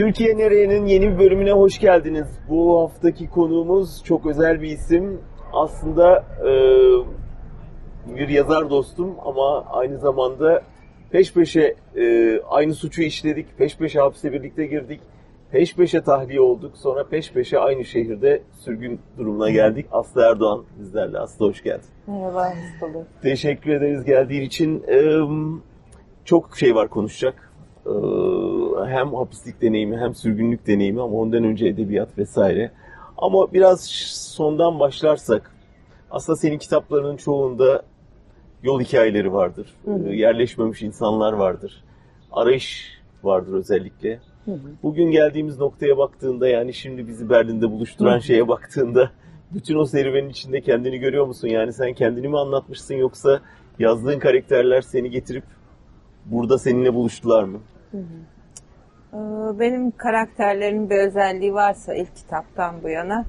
Türkiye Nereye'nin yeni bir bölümüne hoş geldiniz. Bu haftaki konuğumuz çok özel bir isim. Aslında e, bir yazar dostum ama aynı zamanda peş peşe e, aynı suçu işledik. Peş peşe hapse birlikte girdik. Peş peşe tahliye olduk. Sonra peş peşe aynı şehirde sürgün durumuna geldik. Aslı Erdoğan bizlerle. Aslı hoş geldin. Merhaba, hoş bulduk. Teşekkür ederiz geldiğin için. Ee, çok şey var konuşacak. Ee, hem hapislik deneyimi hem sürgünlük deneyimi ama ondan önce edebiyat vesaire. Ama biraz sondan başlarsak aslında senin kitaplarının çoğunda yol hikayeleri vardır. Hı hı. Ee, yerleşmemiş insanlar vardır. Arayış vardır özellikle. Hı hı. Bugün geldiğimiz noktaya baktığında yani şimdi bizi Berlin'de buluşturan Hı hı. şeye baktığında bütün o serüvenin içinde kendini görüyor musun? Yani sen kendini mi anlatmışsın yoksa yazdığın karakterler seni getirip burada seninle buluştular mı? Ee, Benim karakterlerimin bir özelliği varsa ilk kitaptan bu yana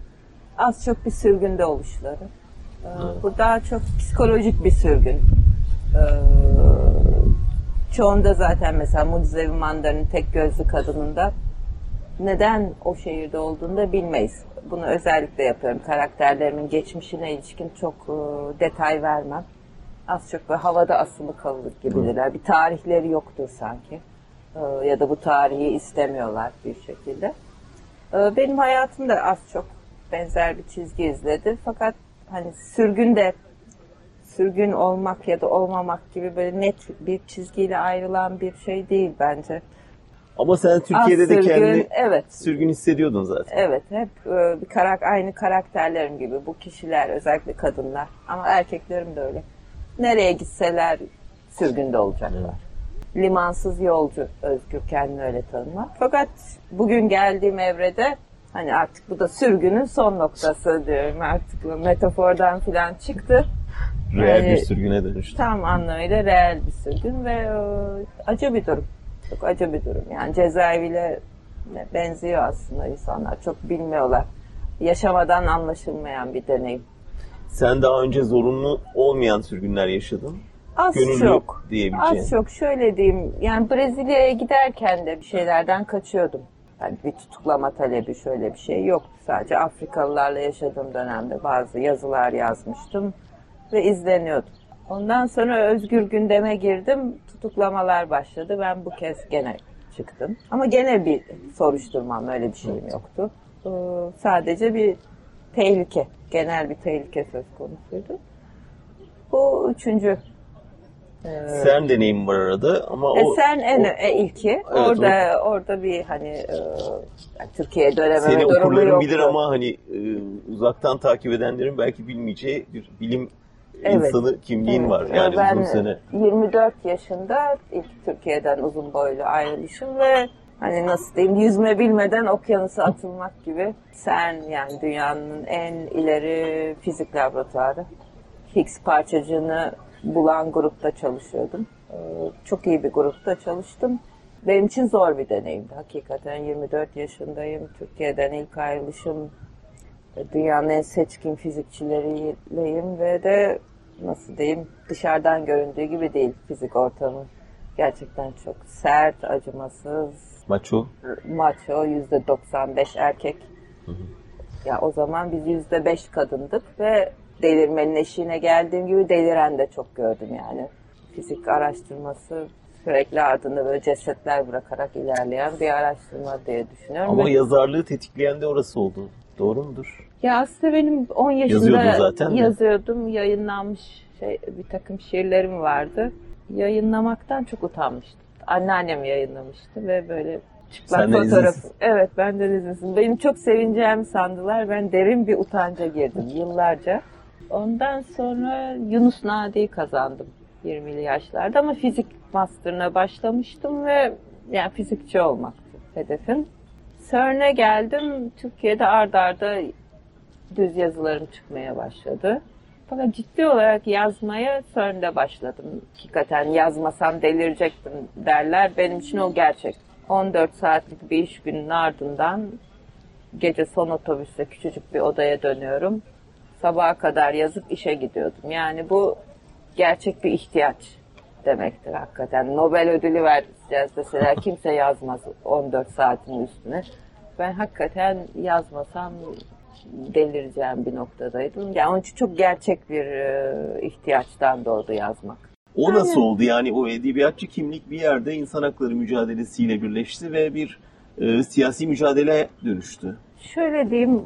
az çok bir sürgünde oluşları. Ee, Bu daha çok psikolojik bir sürgün. Ee, Çoğunda zaten mesela Mucizevi Mandar'ın tek gözlü kadınında neden o şehirde olduğunu da bilmeyiz. Bunu özellikle yapıyorum. Karakterlerimin geçmişine ilişkin çok e, detay vermem. Az çok böyle havada asılı kalır gibidirler. Bir tarihleri yoktur sanki. Ee, ya da bu tarihi istemiyorlar bir şekilde. Ee, Benim hayatım da az çok benzer bir çizgi izledi. Fakat hani sürgün de sürgün olmak ya da olmamak gibi böyle net bir çizgiyle ayrılan bir şey değil bence. Ama sen Az Türkiye'de de sürgün, kendini evet. sürgün hissediyordun zaten. Evet, hep e, bir karak aynı karakterlerim gibi bu kişiler, özellikle kadınlar ama erkeklerim de öyle. Nereye gitseler sürgünde olacaklar. Limansız yolcu Özgür kendini öyle tanımlar. Fakat bugün geldiğim evrede hani artık bu da sürgünün son noktası diyorum artık bu metafordan filan çıktı. Bir Yani- sürgüne dönüştü. Tam anlamıyla reel bir sürgün ve e, acı bir durum. Çok acı bir durum. Yani cezaeviyle benziyor aslında insanlar. Çok bilmiyorlar. Yaşamadan anlaşılmayan bir deneyim. Sen daha önce zorunlu olmayan sürgünler yaşadın. Az Gönüllü çok. diyebileceğin. Az çok şöyle diyeyim. Yani Brezilya'ya giderken de bir şeylerden kaçıyordum. Yani bir tutuklama talebi şöyle bir şey yoktu. Sadece Afrikalılarla yaşadığım dönemde bazı yazılar yazmıştım ve izleniyordum. Ondan sonra özgür gündeme girdim. Tutuklamalar başladı. Ben bu kez gene çıktım. Ama gene bir soruşturmam öyle bir şeyim yoktu. Ee, sadece bir tehlike, genel bir tehlike söz konusuydu. Bu üçüncü e, Sen deneyim var arada ama e, o, sen en o- e, ilki. orada orada bir hani e, Türkiye'ye dönememe seni durumu yoktu. bilir ama hani e, uzaktan takip edenlerin belki bilmeyeceği bir bilim Evet. insanı kimliğin Evet, var. Yani ben uzun sene. 24 yaşında ilk Türkiye'den uzun boylu ayrılışım ve hani nasıl diyeyim yüzme bilmeden okyanusa atılmak gibi. Sen yani dünyanın en ileri fizik laboratuvarı. Higgs parçacığını bulan grupta çalışıyordum. Ee, Çok iyi bir grupta çalıştım. Benim için zor bir deneyimdi. Hakikaten 24 yaşındayım. Türkiye'den ilk ayrılışım. Dünyanın en seçkin fizikçileriyleyim ve de nasıl diyeyim dışarıdan göründüğü gibi değil fizik ortamı. Gerçekten çok sert, acımasız, Maço. maço, yüzde 95 erkek. Ya o zaman biz yüzde 5 kadındık ve delirmenin eşiğine geldiğim gibi deliren de çok gördüm yani. Fizik araştırması sürekli ardında böyle cesetler bırakarak ilerleyen bir araştırma diye düşünüyorum. Ama Ve- yazarlığı tetikleyen de orası oldu. Doğru mudur? Ya aslında benim 10 yaşında zaten de. yazıyordum. Yayınlanmış şey, bir takım şiirlerim vardı. Yayınlamaktan çok utanmıştım. Anneannem yayınlamıştı ve böyle çıplak Senden fotoğraf. Evet benden izinsiz. Benim çok sevineceğimi sandılar. Ben derin bir utanca girdim yıllarca. Ondan sonra Yunus Nadi'yi kazandım 20'li yaşlarda ama fizik master'ına başlamıştım ve yani fizikçi olmaktı hedefim. CERN'e geldim. Türkiye'de ard arda düz yazılarım çıkmaya başladı. Fakat ciddi olarak yazmaya CERN'de başladım. Hakikaten yazmasam delirecektim derler. Benim için o gerçek. 14 saatlik bir iş günün ardından gece son otobüste küçücük bir odaya dönüyorum. Sabaha kadar yazıp işe gidiyordum. Yani bu gerçek bir ihtiyaç. demektir hakikaten. Nobel ödülü vereceğiz deseler kimse yazmaz 14 saatin üstüne. Ben hakikaten yazmasam delireceğim bir noktadaydım. Yani onun için çok gerçek bir e, ihtiyaçtan doğdu yazmak. O nasıl oldu? Yani o edebiyatçı kimlik bir yerde insan hakları mücadelesiyle birleşti ve bir e, siyasi mücadele dönüştü. Şöyle diyeyim,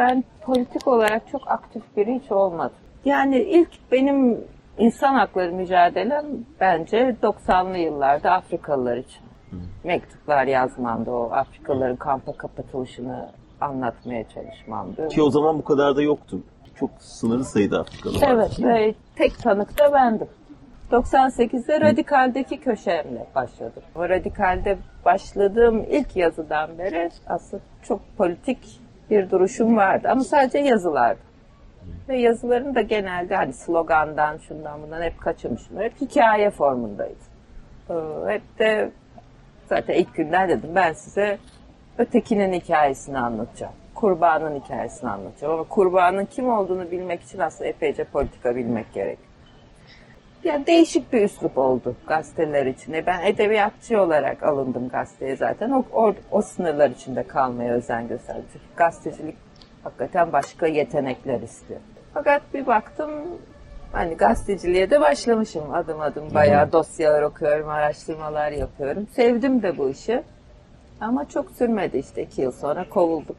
ben politik olarak çok aktif biri hiç olmadım. Yani ilk benim insan hakları mücadelem bence 90'lı yıllarda Afrikalılar için. Mektuplar yazmamdı o Afrikalıların kampa kapatılışını anlatmaya çalışmamdı. Ki o zaman bu kadar da yoktu. Çok sınırlı sayıda Afrikalı vardı. Evet ve tek tanık da bendim. 98'de Radikal'deki köşemle başladım. O Radikal'de başladığım ilk yazıdan beri aslında çok politik bir duruşum vardı ama sadece yazılardı. Ve yazılarım da genelde hani slogandan şundan bundan hep kaçırmışım. Hep hikaye formundaydı. Ee, Hep de zaten ilk günden dedim ben size ötekinin hikayesini anlatacağım. Kurbanın hikayesini anlatacağım. Ama kurbanın kim olduğunu bilmek için aslında epeyce politika bilmek gerek. Ya değişik bir üslup oldu gazeteler için. E, Ben edebiyatçı olarak alındım gazeteye zaten. O, o, o sınırlar içinde kalmaya özen gösterdim. Çünkü gazetecilik hakikaten başka yetenekler istiyor. Fakat bir baktım hani gazeteciliğe de başlamışım adım adım. Bayağı dosyalar okuyorum, araştırmalar yapıyorum. Sevdim de bu işi. Ama çok sürmedi işte iki yıl sonra kovuldum.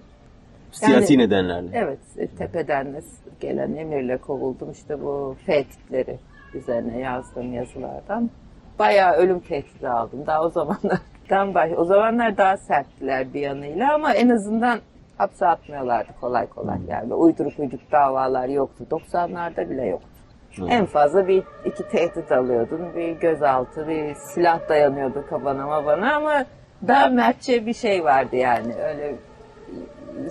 Siyasi Yani- nedenlerle. Evet, e, tepeden de gelen emirle kovuldum işte bu tehditleri üzerine yazdığım yazılardan. Bayağı ölüm tehdidi aldım. Daha o zamanlardan baş, o zamanlar daha serttiler bir yanıyla ama en azından hapse atmıyorlardı kolay kolay. Yani uyduruk uyduruk davalar yoktu. 90'larda bile yoktu. En fazla bir iki tehdit alıyordun. Bir gözaltı, bir silah dayanıyordu kafana mabana ama daha mertçe bir şey vardı yani. Öyle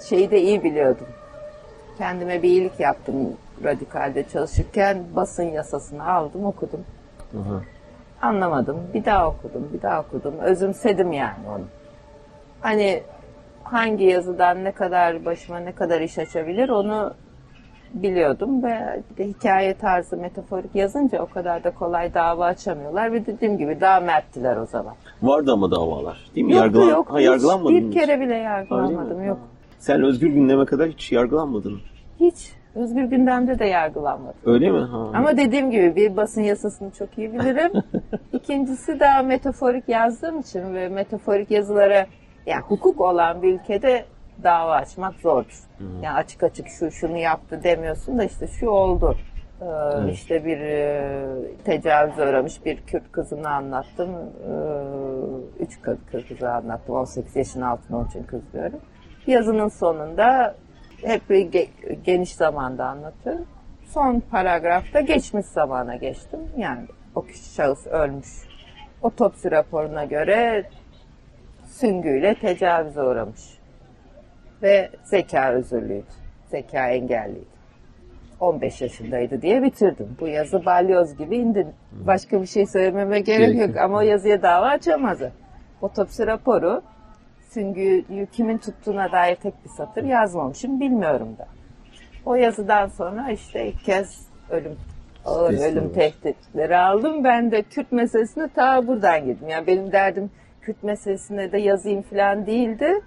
şeyi de iyi biliyordum. Kendime bir iyilik yaptım radikalde çalışırken basın yasasını aldım okudum. Hı hı. Anlamadım. Bir daha okudum, bir daha okudum. Özümsedim yani onu. Hani hangi yazıdan ne kadar başıma ne kadar iş açabilir onu biliyordum ve bir de hikaye tarzı metaforik yazınca o kadar da kolay dava açamıyorlar ve dediğim gibi daha merttiler o zaman. Vardı ama davalar. Değil mi? Yoktu, Yargılan- yok. ha, Hiç yargılanmadın bir mı? kere bile yargılanmadım. Yok. Sen Özgür Gündem'e kadar hiç yargılanmadın. Hiç. Özgür gündemde de yargılanmadım. Öyle mi? Ha. Ama dediğim gibi bir basın yasasını çok iyi bilirim. İkincisi daha metaforik yazdığım için ve metaforik yazılara yani hukuk olan bir ülkede dava açmak zordur. Yani açık açık şu şunu yaptı demiyorsun da işte şu oldu. Ee, Evet. İşte bir e, tecavüze uğramış bir Kürt kızını anlattım. Ee, üç kız kızı anlattım. 18 yaşın altında onun için kız diyorum. Yazının sonunda hep geniş zamanda anlatıyorum. Son paragrafta geçmiş zamana geçtim. Yani o kişi şahıs ölmüş. Otopsi raporuna göre süngüyle tecavüze uğramış. Ve zeka özürlüydü. Zeka engelliydi. 15 yaşındaydı diye bitirdim. Bu yazı balyoz gibi indi. Başka bir şey söylememe gerek yok. ama o yazıya dava açamazdı. Otopsi raporu süngüyü kimin tuttuğuna dair tek bir satır yazmamışım bilmiyorum da. O yazıdan sonra işte ilk kez ölüm ağır ölüm olmuş. tehditleri aldım. Ben de Kürt meselesine ta buradan girdim. Yani benim derdim Kürt meselesine de yazayım falan değildi.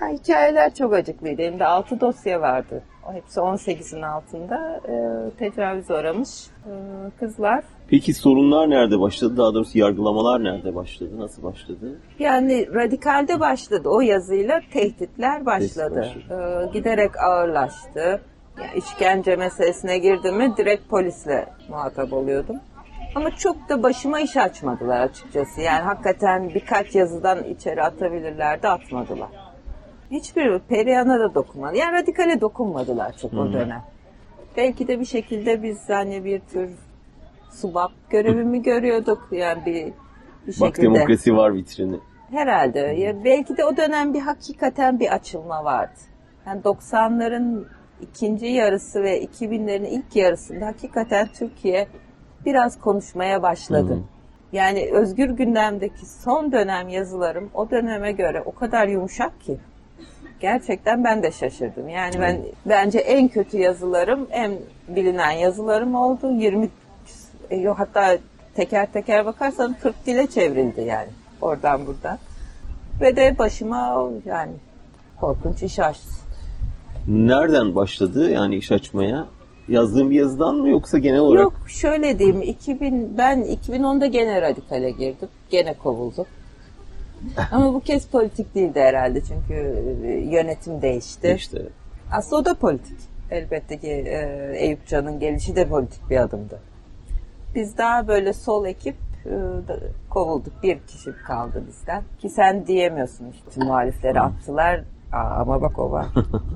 Ha, hikayeler çok acıklıydı. Elimde 6 dosya vardı. Hepsi 18'in altında e, tecavüz uğramış e, kızlar. Peki sorunlar nerede başladı? Daha doğrusu yargılamalar nerede başladı? Nasıl başladı? Yani radikalde başladı. O yazıyla tehditler başladı. Tehdit Ee, giderek ağırlaştı. Yani işkence meselesine girdim mi direkt polisle muhatap oluyordum. Ama çok da başıma iş açmadılar açıkçası. Yani hakikaten birkaç yazıdan içeri atabilirlerdi atmadılar. Hiçbir Perihan'a da dokunmadı. Yani radikale dokunmadılar çok o dönem. Belki de bir şekilde biz hani bir tür subap görevimi görüyorduk. Yani bir, bir Bak şekilde. demokrasi var vitrini. Herhalde. Ya belki de o dönem bir hakikaten bir açılma vardı. Yani 90'ların ikinci yarısı ve 2000'lerin ilk yarısında hakikaten Türkiye biraz konuşmaya başladı. Hı. Yani Özgür Gündem'deki son dönem yazılarım o döneme göre o kadar yumuşak ki. Gerçekten ben de şaşırdım. Yani ben bence en kötü yazılarım, en bilinen yazılarım oldu. 20 e, yok hatta teker teker bakarsan 40 dile çevrildi yani oradan buradan. Ve de başıma yani korkunç iş açtı. Nereden başladı yani iş açmaya? Yazdığın bir yazıdan mı yoksa genel olarak? Yok şöyle diyeyim 2000 ben 2010'da gene radikale girdim. Gene kovuldum. Ama bu kez politik değildi herhalde çünkü e, yönetim değişti. İşte Aslında o da politik. Elbette ki e, Eyüp Can'ın gelişi de politik bir adımdı. Biz daha böyle sol ekip e, kovulduk. Bir kişi kaldı bizden. Ki sen diyemiyorsun işte muhalifleri attılar. Aa, ama bak o var.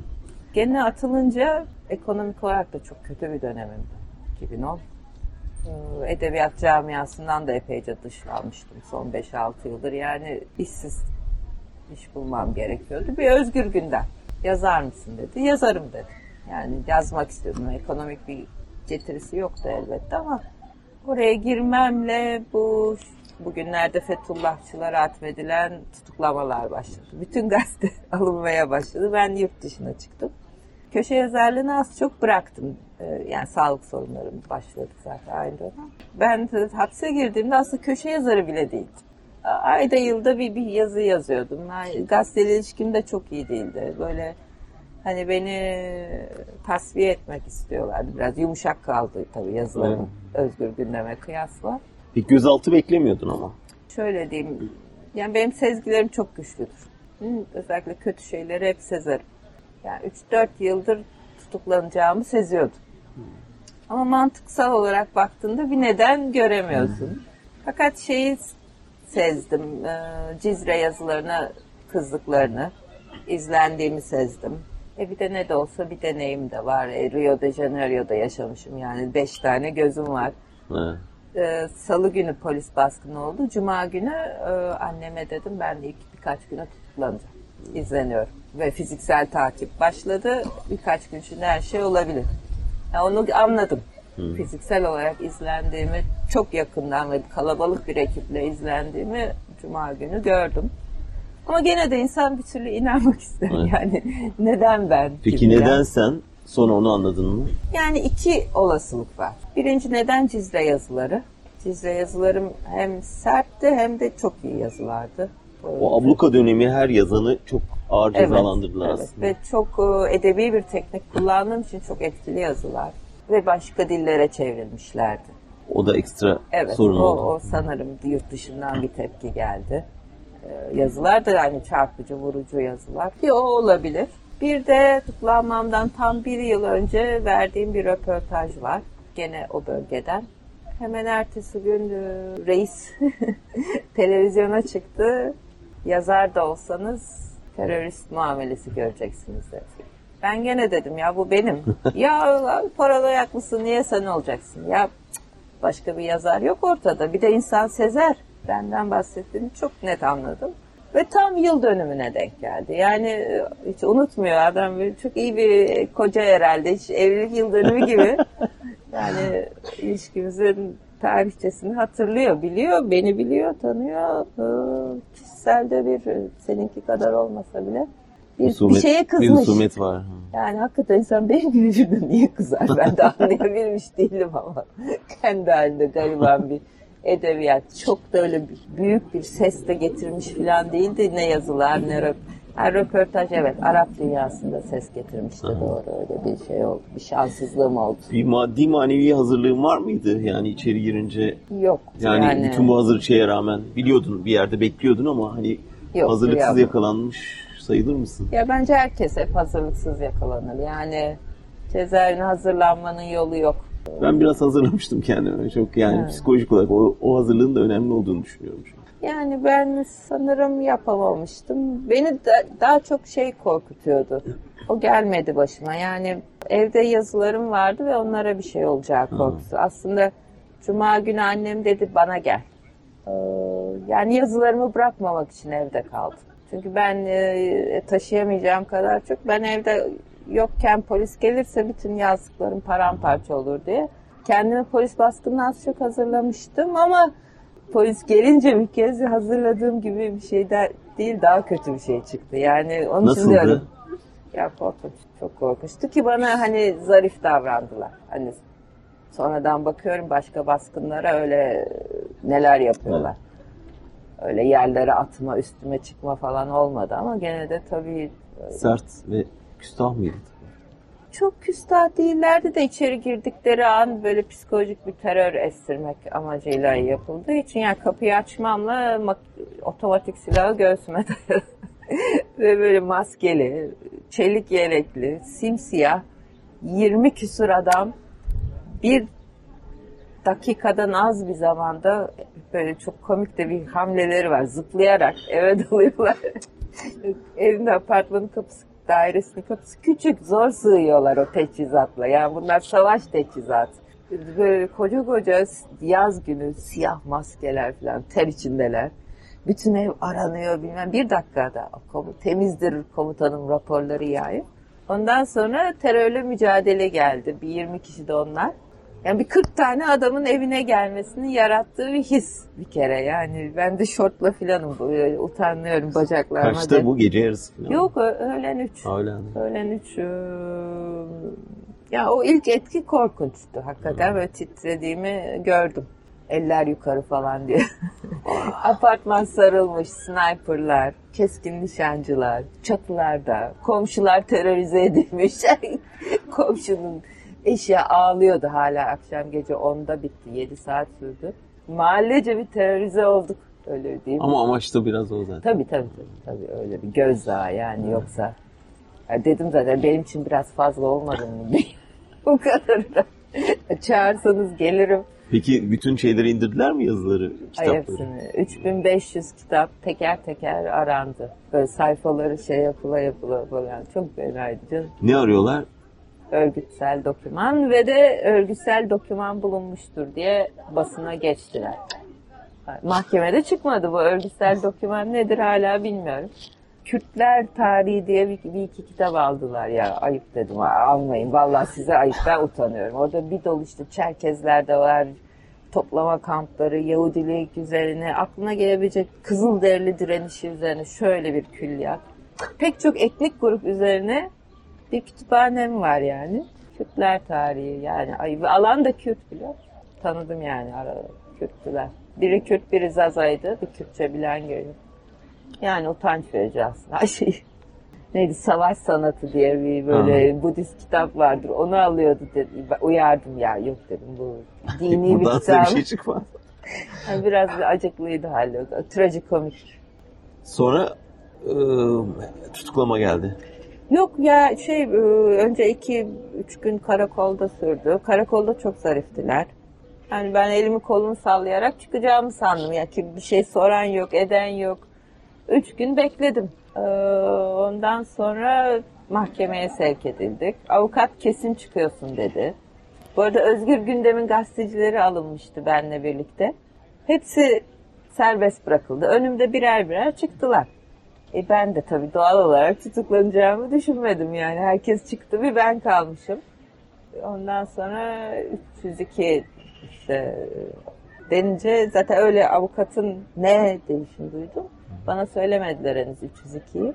Gene atılınca ekonomik olarak da çok kötü bir dönemimdi. 2010. Ee, Edebiyat camiasından da epeyce dışlanmıştım son 5-6 yıldır. Yani işsiz iş bulmam gerekiyordu. Bir Özgür Gündem. Yazar mısın dedi. Yazarım dedi. Yani yazmak istiyordum. Ekonomik bir getirisi yoktu elbette ama oraya girmemle bu bugünlerde Fethullahçılara atfedilen tutuklamalar başladı. Bütün gazete alınmaya başladı. Ben yurt dışına çıktım. Köşe yazarlığını az çok bıraktım. Ee, Yani sağlık sorunlarım başladı zaten aynı dönem. Ben hapse girdiğimde aslında köşe yazarı bile değildim. Ayda yılda bir, bir yazı yazıyordum. Yani gazeteyle ilişkim de çok iyi değildi. Böyle hani beni tasfiye etmek istiyorlardı. Biraz yumuşak kaldı tabii yazılarım Özgür Gündem'e kıyasla. bir gözaltı beklemiyordun ama. Şöyle diyeyim, yani benim sezgilerim çok güçlüdür. Özellikle kötü şeyleri hep sezerim. Yani 3-4 yıldır tutuklanacağımı seziyordum. Ama mantıksal olarak baktığında bir neden göremiyorsun. Fakat şeyi sezdim, e, Cizre yazılarına kızdıklarını, izlendiğimi sezdim. E bir de ne de olsa bir deneyim de var. E, Rio de Janeiro'da yaşamışım yani. Beş tane gözüm var. Ee, Salı günü polis baskını oldu. Cuma günü e, anneme dedim ben de ilk birkaç güne tutuklanacağım. İzleniyorum. Ve fiziksel takip başladı. Birkaç gün içinde her şey olabilir. Yani onu anladım. Fiziksel olarak izlendiğimi çok yakından ve kalabalık bir ekiple izlendiğimi Cuma günü gördüm. Ama gene de insan bir türlü inanmak ister. Evet. Yani neden ben? Peki gibi neden sen? Sonra onu anladın mı? Yani iki olasılık var. Birinci neden Cizre yazıları? Cizre yazılarım hem sertti hem de çok iyi yazılardı. O abluka dönemi her yazanı çok ağır cezalandırdılar evet. aslında. Ve çok e, edebi bir teknik kullandığım için çok etkili yazılar. Ve başka dillere çevrilmişlerdi. O da ekstra Evet, sorun o, oldu. o sanırım yurt dışından bir tepki geldi. Ee, yazılar da yani çarpıcı, vurucu yazılar. Bir o olabilir. Bir de tutuklanmamdan tam bir yıl önce verdiğim bir röportaj var. Gene o bölgeden. Hemen ertesi gün e, reis televizyona çıktı. Yazar da olsanız terörist muamelesi göreceksiniz dedi. Ben gene dedim ya bu benim. ya paralayak mısın niye sen olacaksın? Ya başka bir yazar yok ortada. Bir de insan sezer. Benden bahsettiğini çok net anladım. Ve tam yıl dönümüne denk geldi. Yani e, hiç unutmuyor adam. böyle Çok iyi bir koca herhalde. Hiç evlilik yıl dönümü gibi. Yani ilişkimizin tarihçesini hatırlıyor, biliyor, beni biliyor, tanıyor. Ee, Kişisel de bir, seninki kadar olmasa bile bir, bir Husumet- şeye Bir kızmış. husumet var. Yani hakikaten insan benim gibi birden niye kızar? Ben de anlayabilmiş değilim ama. Kendi halinde gariban bir edebiyat. Çok da öyle bir- büyük bir ses de getirmiş falan değildi. Ne yazılar ne röp ha, röportaj evet Arap dünyasında ses getirmişti doğru öyle bir şey oldu. Bir şanssızlığım oldu. Bir maddi manevi hazırlığın var mıydı? Yani içeri girince Yok. yani, bütün bu hazır şeye rağmen biliyordun bir yerde bekliyordun ama hani Yok, hazırlıksız yok. yakalanmış sayılır mısın? Ya bence herkes hep hazırlıksız yakalanır. Yani cezaevine hazırlanmanın yolu yok. Ben biraz hazırlamıştım kendimi. Çok yani Evet. psikolojik olarak o, o hazırlığın da önemli olduğunu düşünüyorum şu an. Yani ben sanırım yapamamıştım. Beni da- daha çok şey korkutuyordu. O gelmedi başıma. Yani evde yazılarım vardı ve onlara bir şey olacağı korkusu. Aslında Cuma günü annem dedi bana gel. Ee, yani yazılarımı bırakmamak için evde kaldım. Çünkü ben e, taşıyamayacağım kadar çok. Ben evde yokken polis gelirse bütün yazdıklarım paramparça olur diye. Kendimi polis baskınına az çok hazırlamıştım ama polis gelince bir kez hazırladığım gibi bir şey de değil daha kötü bir şey çıktı. Yani onun için Nasıldı? Sonradan bakıyorum başka baskınlara öyle neler yapıyorlar. Öyle yerlere atma, üstüme çıkma falan olmadı ama gene de tabii Sert ve küstah mıydı? Çok küstah değillerdi de içeri girdikleri an böyle psikolojik bir terör estirmek amacıyla yapıldığı için yani kapıyı açmamla otomatik silahı göğsüme. Ve böyle maskeli, çelik yelekli, simsiyah 20 küsur adam bir dakikadan az bir zamanda böyle çok komik de bir hamleleri var. Zıplayarak eve dalıyorlar. Evinde apartmanın kapısı, dairesinin kapısı küçük. Zor sığıyorlar o teçhizatla. Yani bunlar savaş teçhizatı. Böyle koca koca yaz günü siyah maskeler falan ter içindeler. Bütün ev aranıyor bilmem bir dakikada komu- temizdir komutanım raporları yayıp. Ondan sonra terörle mücadele geldi. Bir 20 kişi de onlar. Yani bir 40 tane adamın evine gelmesini yarattığı bir his bir kere. Yani ben de şortla filanım böyle utanıyorum bacaklarıma. Kaçta de- bu gece yarısı falan? Yok öğlen 3. Öyle. Öğlen 3. Ya o ilk etki korkunçtu hakikaten. Böyle titrediğimi gördüm. Eller yukarı falan diye. Apartman sarılmış, sniperlar, keskin nişancılar, çatılarda, komşular terörize edilmiş. Komşunun eşi ağlıyordu hala akşam gece 10'da bitti. 7 saat sürdü. Mahallece bir terörize olduk. Öyle diyeyim. Ama amaç da biraz o zaten. Tabii tabii tabii, tabii öyle bir gözdağı yani yoksa ya dedim zaten benim için biraz fazla olmadı mı. Bu kadar da. Çağırsanız gelirim. Peki bütün şeyleri indirdiler mi yazıları, kitapları? hepsini. 3500 kitap teker teker arandı. Böyle sayfaları şey yapıla yapıla falan. Çok fenaydı canım. Ne arıyorlar? Örgütsel doküman ve de örgütsel doküman bulunmuştur diye basına geçtiler. Mahkemede çıkmadı bu örgütsel doküman nedir hala bilmiyorum. Kürtler tarihi diye bir, bir iki kitap aldılar ya ayıp dedim almayın vallahi size ayıp ben utanıyorum. Orada bir dolu işte Çerkezler de var toplama kampları, Yahudilik üzerine aklına gelebilecek Kızılderili direnişi üzerine şöyle bir külliyat. Pek çok etnik grup üzerine bir kütüphanem var yani. Kürtler tarihi yani. Ay, alan da Kürt biliyor. Tanıdım yani arada Kürtlüler. Biri Kürt, biri Zaza'ydı. Bir Kürtçe bilen görüyor. Yani utanç verici aslında. Şey. Neydi? Savaş sanatı diye bir böyle Budist kitap vardır. Onu alıyordu dedi. Ben uyardım ya. Yok dedim bu dini bir size bir kitap. şey çıkmaz. Yani biraz acıklıydı da. Trajikomik. Sonra e, tutuklama geldi. Yok ya şey e, önce iki üç gün karakolda sürdü. Karakolda çok zariftiler. Yani ben elimi kolumu sallayarak çıkacağımı sandım. Ya ki bir şey soran yok, eden yok. Üç gün bekledim. Ee, ondan sonra mahkemeye sevk edildik. Avukat kesin çıkıyorsun dedi. Bu arada Özgür Gündem'in gazetecileri alınmıştı benle birlikte. Hepsi serbest bırakıldı. Önümde birer birer çıktılar. E ben de tabii doğal olarak tutuklanacağımı düşünmedim yani. Herkes çıktı bir ben kalmışım. Ondan sonra 302 işte denince zaten öyle avukatın ne değişini duydum. Bana söylemediler henüz 302'yi.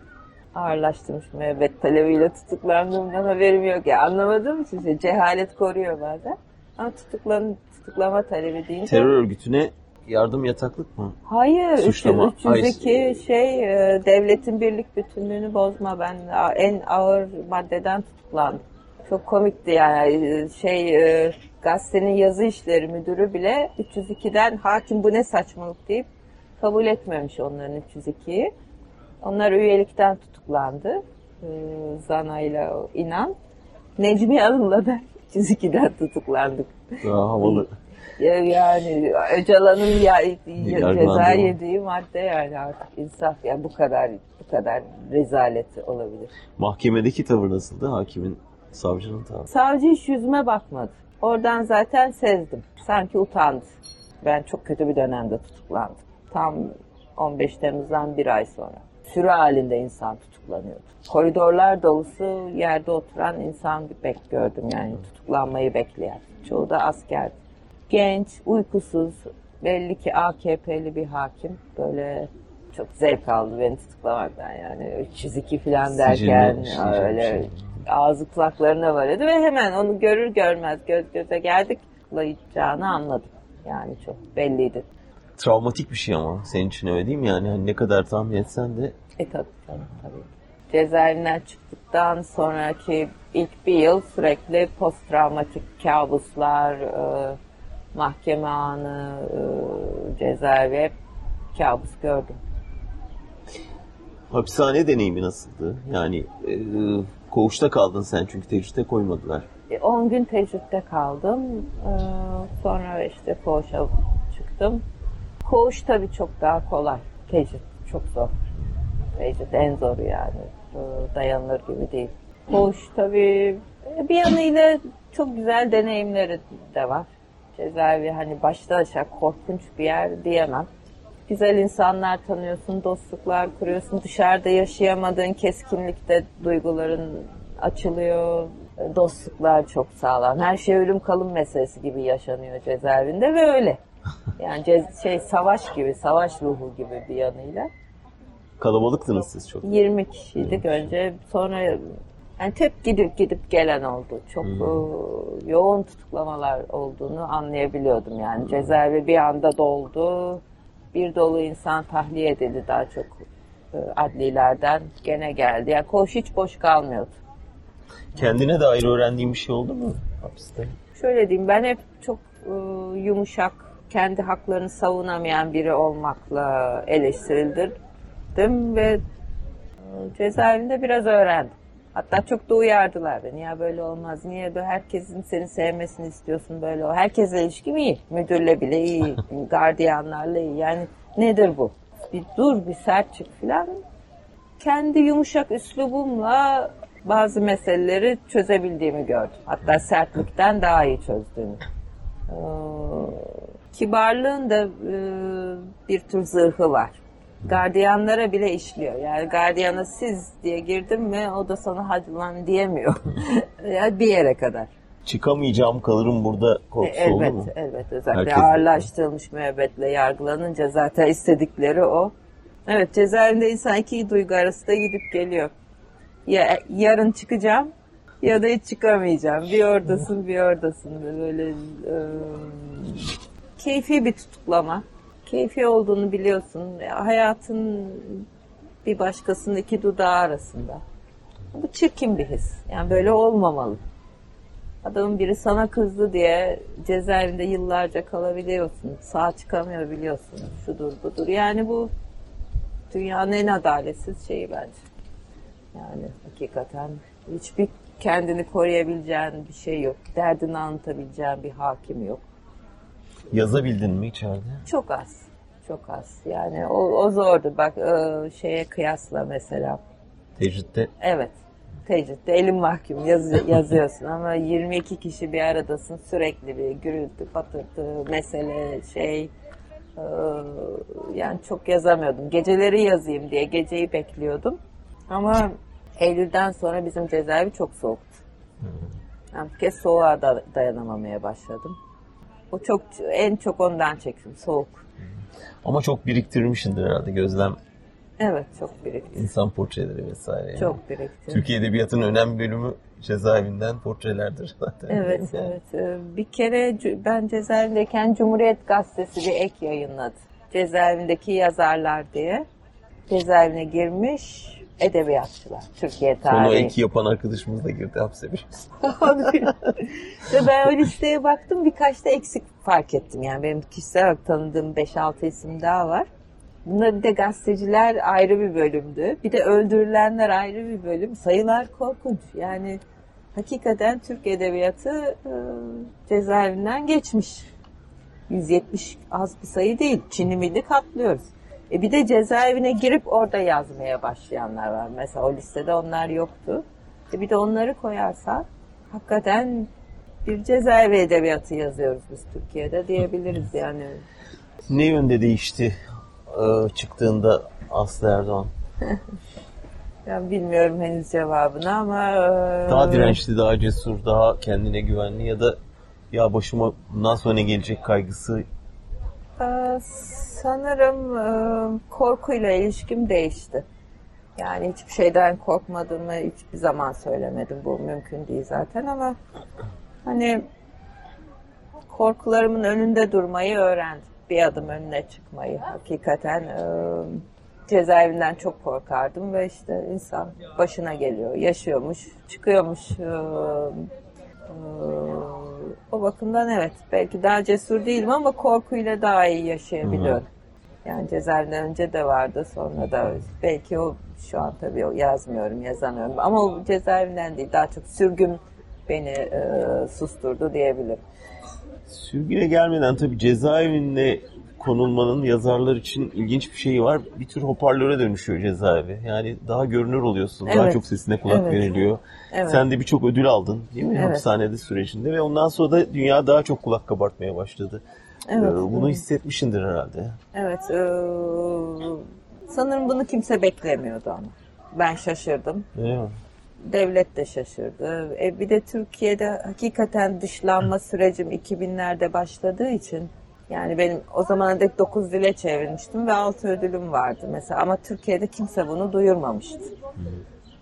Ağırlaştırmış müebbet talebiyle tutuklandığımdan haberim yok ya. Anlamadığım için cehalet koruyor bazen. Ama tutuklan, tutuklama talebi deyince... Terör örgütüne yardım yataklık mı? Hayır, Suçlama. 302 şey e, devletin birlik bütünlüğünü bozma. Ben en ağır maddeden tutuklandım. Çok komikti yani şey e, gazetenin yazı işleri müdürü bile 302'den hakim bu ne saçmalık deyip kabul etmemiş onların 302'yi. Onlar üyelikten tutuklandı. E, Zana ile inan. Necmi Alın'la da 302'den tutuklandık. Daha havalı. Ya- Yani Öcalan'ın ya, ceza yediği madde yani artık insaf ya bu kadar bu kadar rezalet olabilir. Mahkemedeki tavır nasıldı? Hakimin, savcının tavrı. Savcı hiç yüzüme bakmadı. Oradan zaten sezdim. Sanki utandı. Ben çok kötü bir dönemde tutuklandım. Tam 15 Temmuz'dan bir ay sonra. Sürü halinde insan tutuklanıyordu. Koridorlar dolusu yerde oturan insan bek gördüm yani tutuklanmayı bekleyen. Çoğu da askerdi. Genç, uykusuz, belli ki AKP'li bir hakim. Böyle çok zevk aldı beni tutuklamaktan yani. 302 falan derken sicilli öyle şey. ağzı kulaklarına varıyordu ve hemen onu görür görmez göz göze geldik. açıklayacağını anladım. Yani çok belliydi. Travmatik bir şey ama senin için öyle değil mi? Yani hani ne kadar tahmin etsen de E tabii tabii. tabii. Cezaevinden çıktıktan sonraki ilk bir yıl sürekli post travmatik kabuslar, e, mahkeme anı, e, cezaevi hep kabus gördüm. hapishane deneyimi nasıldı? Yani e, koğuşta kaldın sen çünkü tecride koymadılar. E, 10 gün tecritte kaldım. E, sonra işte koğuşa çıktım. Koğuş tabii çok daha kolay. Tecrit çok zor. Tecrit en zoru yani. E, dayanılır gibi değil. Koğuş tabii e, bir yanıyla çok güzel deneyimleri de var. Cezaevi hani baştan aşağı korkunç bir yer diyemem. Güzel insanlar tanıyorsun, dostluklar kuruyorsun. Dışarıda yaşayamadığın keskinlikte duyguların açılıyor. Dostluklar çok sağlam. Her şey ölüm kalım meselesi gibi yaşanıyor cezaevinde ve öyle. Yani cez- şey savaş gibi, savaş ruhu gibi bir yanıyla. Kalabalıktınız siz çok. 20 kişiydik önce. Sonra yani hep gidip gidip gelen oldu. Çok e, yoğun tutuklamalar olduğunu anlayabiliyordum. Yani cezaevi bir anda doldu. Bir dolu insan tahliye edildi daha çok e, adlilerden. Gene geldi. Yani koğuş hiç boş kalmıyordu. Kendine dair öğrendiğin bir şey oldu mu hapiste? Şöyle diyeyim ben hep çok e, yumuşak, kendi haklarını savunamayan biri olmakla eleştirildim ve e, cezaevinde biraz öğrendim. Hatta çok da uyardılar beni. Ya böyle olmaz. Niye böyle herkesin seni sevmesini istiyorsun böyle o. Herkesle ilişkim iyi. Müdürle bile iyi. gardiyanlarla iyi. Yani nedir bu? Bir dur bir sert çık filan. Kendi yumuşak üslubumla bazı meseleleri çözebildiğimi gördüm. Hatta sertlikten daha iyi çözdüğümü. Ee, kibarlığın da e, bir tür zırhı var. Gardiyanlara bile işliyor. Yani gardiyana siz diye girdim mi o da sana hadi lan diyemiyor. yani bir yere kadar. Çıkamayacağım kalırım burada korkusu oldu elbet, mu? elbet. Özellikle Herkes de. ağırlaştırılmış müebbetle yargılanınca zaten istedikleri o. Evet cezaevinde insan iki duygu arasında gidip geliyor. Ya yarın çıkacağım ya da hiç çıkamayacağım. Bir oradasın bir oradasın. Böyle e, keyfi bir tutuklama. Keyfi olduğunu biliyorsun. Hayatın bir başkasının iki dudağı arasında. Bu çirkin bir his. Yani böyle olmamalı. Adamın biri sana kızdı diye cezaevinde yıllarca kalabiliyorsun. Sağ çıkamıyor biliyorsun. Şudur budur. Yani bu dünyanın en adaletsiz şeyi bence. Yani hakikaten hiçbir kendini koruyabileceğin bir şey yok. Derdini anlatabileceğin bir hakim yok. Yazabildin mi içeride? Çok az. Çok az. Yani o, o zordu. Bak e, şeye kıyasla mesela. Tecritte Evet. Tecritte elin mahkum yaz, yazıyorsun ama 22 kişi bir aradasın sürekli bir gürültü, patırtı, mesele, şey e, yani çok yazamıyordum. Geceleri yazayım diye geceyi bekliyordum ama Eylül'den sonra bizim cezaevi çok soğuktu. Yani bir kez soğuğa da dayanamamaya başladım. O çok en çok ondan çektim soğuk. ama çok biriktirmişsindir herhalde gözlem, Evet çok birikti. insan portreleri vesaire. yani. Çok birikti. Türkiye Edebiyatı'nın önemli bölümü cezaevinden portrelerdir zaten. Evet, Yani. evet. Ee, Bir kere ben cezaevindeyken Cumhuriyet Gazetesi bir ek yayınladı. Cezaevindeki yazarlar diye. Cezaevine girmiş edebiyatçılar. Türkiye tarihi. ek yapan arkadaşımız da girdi hapse. Ve ben o listeye baktım birkaç da eksik fark ettim. Yani benim kişisel olarak tanıdığım 5-6 isim daha var. Bunlar bir de gazeteciler ayrı bir bölümdü. Bir de öldürülenler ayrı bir bölüm. Sayılar korkunç. Yani hakikaten Türk Edebiyatı e, cezaevinden geçmiş. 170 az bir sayı değil. Çin'i milli katlıyoruz. E bir de cezaevine girip orada yazmaya başlayanlar var. Mesela o listede onlar yoktu. E bir de onları koyarsan hakikaten bir cezaevi edebiyatı yazıyoruz biz Türkiye'de diyebiliriz yani. Ne yönde değişti e, çıktığında Aslı Erdoğan? Ben bilmiyorum henüz cevabını ama e, Daha dirençli, daha cesur, daha kendine güvenli ya da ya başıma bundan sonra ne gelecek kaygısı e, sanırım e, korkuyla ilişkim değişti. Yani hiçbir şeyden korkmadığımı hiçbir zaman söylemedim. Bu mümkün değil zaten ama hani korkularımın önünde durmayı öğrendim. Bir adım önüne çıkmayı. Hakikaten e, cezaevinden çok korkardım ve işte insan başına geliyor, yaşıyormuş, çıkıyormuş. E, o bakımdan evet belki daha cesur değilim ama korkuyla daha iyi yaşayabiliyorum. Yani cezaevinden önce de vardı sonra da belki o şu an tabii yazmıyorum yazamıyorum ama o cezaevinden değil daha çok sürgün beni e, susturdu diyebilirim. Sürgüne gelmeden tabii cezaevinde konulmanın yazarlar için ilginç bir şeyi var. Bir tür hoparlöre dönüşüyor cezaevi. Yani daha görünür oluyorsun. Daha Evet. çok sesine kulak Evet. veriliyor. Evet. Sen de birçok ödül aldın değil mi? Evet. Hapishanede sürecinde ve ondan sonra da dünya daha çok kulak kabartmaya başladı. Evet. Ee, Bunu hissetmişsindir herhalde. Evet. e, sanırım bunu kimse beklemiyordu ama. Ben şaşırdım. Değil mi? Devlet de şaşırdı. E, bir de Türkiye'de hakikaten dışlanma sürecim 2000'lerde başladığı için yani benim o zamana dek 9 dile çevirmiştim ve 6 ödülüm vardı mesela ama Türkiye'de kimse bunu duyurmamıştı.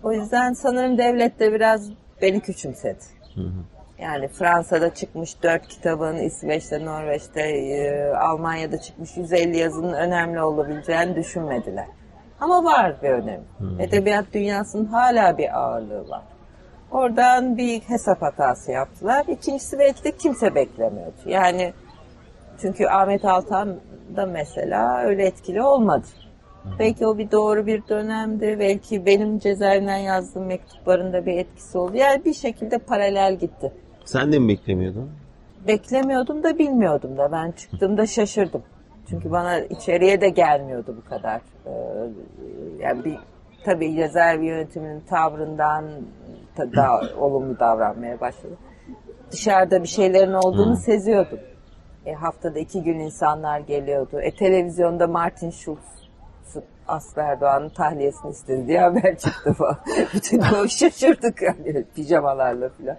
O yüzden sanırım devlet de biraz beni küçümsedi. Hı hı. Yani Fransa'da çıkmış 4 kitabın, İsveç'te, Norveç'te, e, Almanya'da çıkmış 150 yazının önemli olabileceğini düşünmediler. Ama var bir önemi. Edebiyat dünyasının hala bir ağırlığı var. Oradan bir hesap hatası yaptılar. İkincisi belki de kimse beklemiyordu. Yani çünkü Ahmet Altan da mesela öyle etkili olmadı. Belki o bir doğru bir dönemdi. Belki benim cezaevinden yazdığım mektuplarında bir etkisi oldu. Yani bir şekilde paralel gitti. Sen de mi beklemiyordun? Beklemiyordum da bilmiyordum da. Ben çıktığımda şaşırdım. Çünkü bana içeriye de gelmiyordu bu kadar. Ee, yani bir tabii cezaevi yönetiminin tavrından ta- daha olumlu davranmaya başladı. Dışarıda bir şeylerin olduğunu seziyordum. E, haftada iki gün insanlar geliyordu. E, televizyonda Martin Schulz Aslı Erdoğan'ın tahliyesini istedi diye haber çıktı falan. Bütün o şaşırdık yani pijamalarla falan.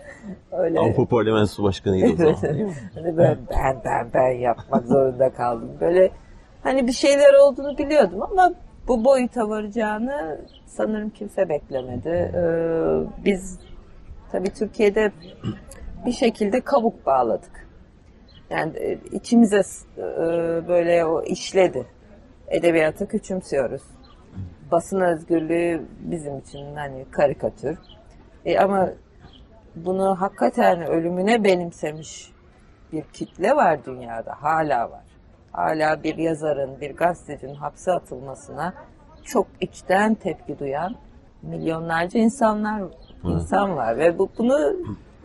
Öyle. Avrupa Parlamentosu Başkanı'ydı o zaman. değil mi? Hani ben, ben ben ben yapmak zorunda kaldım. Böyle hani bir şeyler olduğunu biliyordum ama bu boyuta varacağını sanırım kimse beklemedi. Ee, biz tabii Türkiye'de bir şekilde kabuk bağladık. Yani e, içimize e, böyle o işledi. Edebiyatı küçümsüyoruz. Basın özgürlüğü bizim için hani karikatür. E, ama bunu hakikaten ölümüne benimsemiş bir kitle var dünyada. Hala var. Hala bir yazarın, bir gazetecinin hapse atılmasına çok içten tepki duyan milyonlarca insanlar insan var ve bu bunu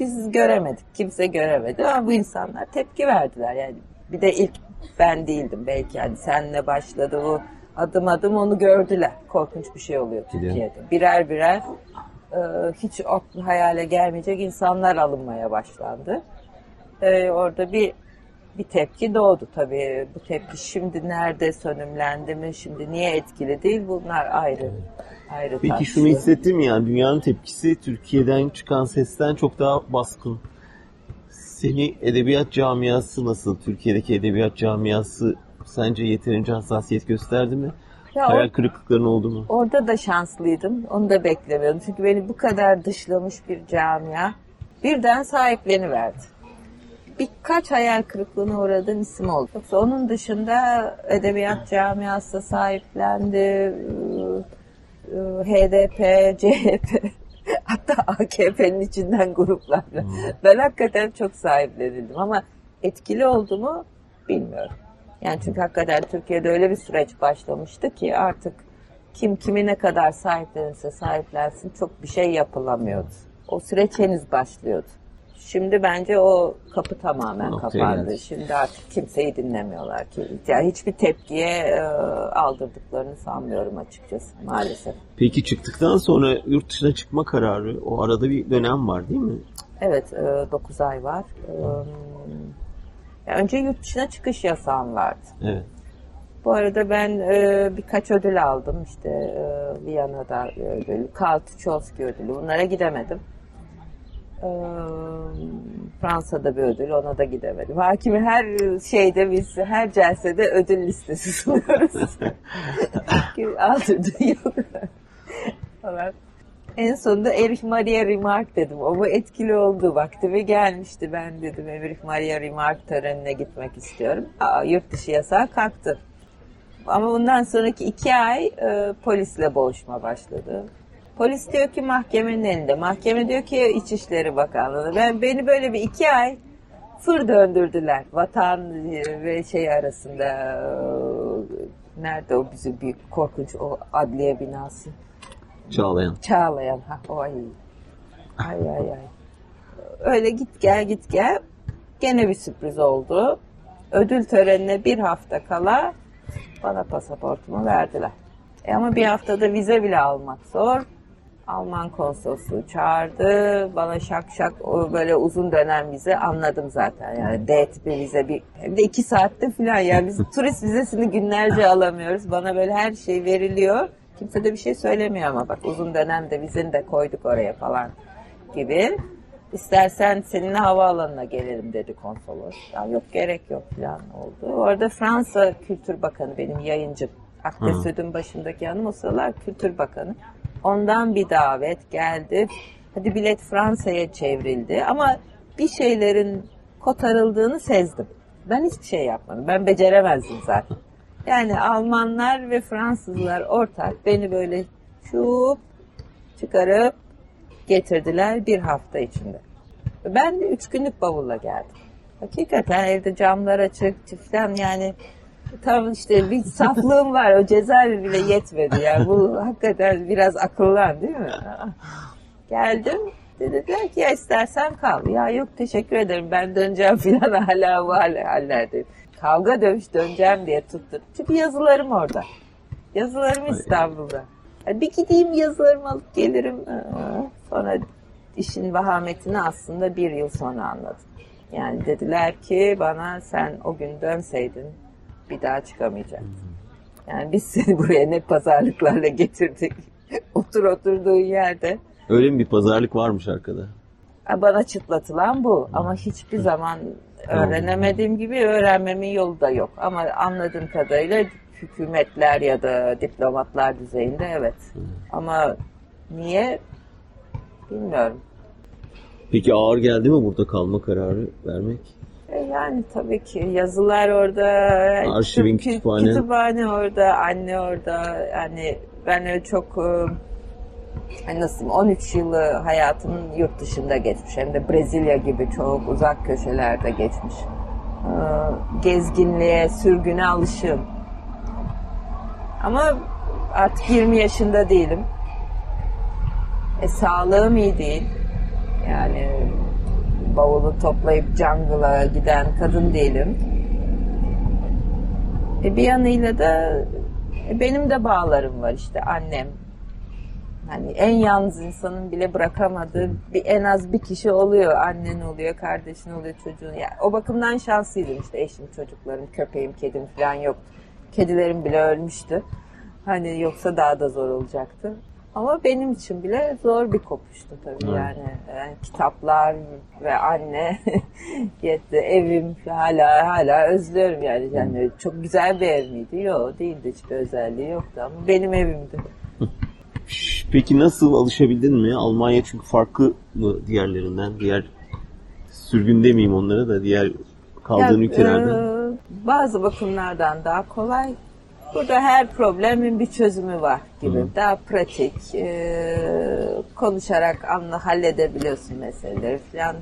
biz göremedik. Kimse göremedi ama bu insanlar tepki verdiler. Yani bir de ilk ben değildim belki yani senle başladı bu adım adım onu gördüler. Korkunç bir şey oluyor Türkiye'de. Birer birer e, hiç aklı hayale gelmeyecek insanlar alınmaya başlandı. E, orada bir bir tepki doğdu tabii. Bu tepki şimdi nerede sönümlendi mi, şimdi niye etkili değil bunlar ayrı. ayrı Peki şunu tartışılır. hissettin mi yani dünyanın tepkisi Türkiye'den çıkan sesten çok daha baskın. Seni edebiyat camiası nasıl? Türkiye'deki edebiyat camiası sence yeterince hassasiyet gösterdi mi? Ya Hayal o- kırıklıkların oldu mu? Orada da şanslıydım. Onu da beklemiyordum. Çünkü beni bu kadar dışlamış bir camia birden sahipleniverdi. Birkaç hayal kırıklığına uğradığım isim oldu. Yoksa onun dışında edebiyat camiası sahiplendi. Ee, e, HDP, CHP hatta AKP'nin içinden gruplarla. Ben hakikaten çok sahiplenildim ama etkili oldu mu bilmiyorum. Yani çünkü hakikaten Türkiye'de öyle bir süreç başlamıştı ki artık kim kimi ne kadar sahiplenirse sahiplensin çok bir şey yapılamıyordu. O süreç henüz başlıyordu. Şimdi bence o kapı tamamen Noktaya kapandı. geldi. Şimdi artık kimseyi dinlemiyorlar ki. Yani hiçbir tepkiye e, aldırdıklarını sanmıyorum açıkçası maalesef. Peki çıktıktan sonra yurt dışına çıkma kararı o arada bir dönem var değil mi? Evet, 9 ay var. E, önce yurt dışına çıkış yasağım vardı. Evet. Bu arada ben e, birkaç ödül aldım. İşte e, Viyana'da ödül, Karl Tucholsky ödülü. Bunlara gidemedim. E, Fransa'da bir ödül, ona da gidemedim. Hakimi her şeyde biz, her celsede ödül listesi sunuyoruz. Aldırdın yok. falan. En sonunda Erich Maria Remarque dedim. O bu etkili oldu. Vaktimi gelmişti. Ben dedim Erich Maria Remarque törenine gitmek istiyorum. Aa, yurt dışı yasağı kalktı. Ama bundan sonraki iki ay e, polisle boğuşma başladı. Polis diyor ki mahkemenin elinde. Mahkeme diyor ki İçişleri Bakanlığı. Ben beni böyle bir iki ay fır döndürdüler. Vatan ve şey arasında e, nerede o bizim büyük korkunç o adliye binası. Çağlayan. Çağlayan. Ha, o ay. Ay ay ay. Öyle git gel git gel. Gene bir sürpriz oldu. Ödül törenine bir hafta kala bana pasaportumu verdiler. E ama bir haftada vize bile almak zor. Alman konsolosluğu çağırdı. Bana şak şak o böyle uzun dönem vize anladım zaten. Yani D tipi vize bir hem de iki saatte falan yani biz turist vizesini günlerce alamıyoruz. Bana böyle her şey veriliyor. Kimse de bir şey söylemiyor ama bak uzun dönemde vizeni de koyduk oraya falan gibi. İstersen seninle havaalanına gelelim dedi konsolos. Ya yok gerek yok falan oldu. Orada Fransa Kültür Bakanı benim yayıncım. Akdesüd'ün başındaki hanım o sıralar Kültür Bakanı. Ondan bir davet geldi. Hadi bilet Fransa'ya çevrildi ama bir şeylerin kotarıldığını sezdim. Ben hiçbir şey yapmadım. Ben beceremezdim zaten. Yani Almanlar ve Fransızlar ortak beni böyle çup çıkarıp getirdiler bir hafta içinde. Ben de üç günlük bavulla geldim. Hakikaten evde camlar açık, falan yani tam işte bir saflığım var. O cezaevi bile yetmedi. Yani bu hakikaten biraz akıllan değil mi? Geldim. Dediler ki ya istersen kal. Ya yok teşekkür ederim ben döneceğim filan hala bu hallerdeyim. Kavga dövüş döneceğim diye tuttum. Çünkü yazılarım orada. Yazılarım İstanbul'da. Yani bir gideyim yazılarımı alıp gelirim. Sonra işin vahametini aslında bir yıl sonra anladım. Yani dediler ki bana sen o gün dönseydin bir daha çıkamayacaktın. Yani biz seni buraya ne pazarlıklarla getirdik. Otur oturduğun yerde. Öyle mi bir pazarlık varmış arkada? Bana çıtlatılan bu ama hiçbir zaman öğrenemediğim gibi öğrenmemin yolu da yok. Ama anladığım kadarıyla hükümetler ya da diplomatlar düzeyinde evet. Ama niye bilmiyorum. Peki ağır geldi mi burada kalma kararı vermek? E yani tabii ki yazılar orada, arşivin kütüp- kütüphane. kütüphane orada, anne orada. Yani ben öyle çok e, hani nasıl diyeyim 13 yılı hayatım yurt dışında geçmiş. Hem de Brezilya gibi çok uzak köşelerde geçmiş. E, Gezginliğe, sürgüne alışığım. Ama artık 20 yaşında değilim. E, sağlığım iyi değil. Yani bavulu toplayıp jungle'a giden kadın değilim. E, bir yanıyla da e, benim de bağlarım var işte annem. Hani en yalnız insanın bile bırakamadığı bir en az bir kişi oluyor. Annen oluyor, kardeşin oluyor, çocuğun. Yani o bakımdan şanslıydım işte eşim, çocuklarım, köpeğim, kedim falan yoktu. Kedilerim bile ölmüştü. Hani yoksa daha da zor olacaktı. Ama benim için bile zor bir kopuştu tabii Evet. yani. Yani kitaplar ve anne yetti. Evim hala hala özlüyorum yani. yani çok güzel bir ev miydi? Yok değildi hiçbir özelliği yoktu ama benim evimdi. Peki nasıl alışabildin mi? Almanya çünkü farklı mı diğerlerinden? Diğer sürgün demeyeyim onlara da diğer kaldığın Ya, ülkelerden. e, bazı bakımlardan daha kolay. Burada her problemin bir çözümü var gibi. Hı. Daha pratik, e, konuşarak anla halledebiliyorsun meseleleri falan.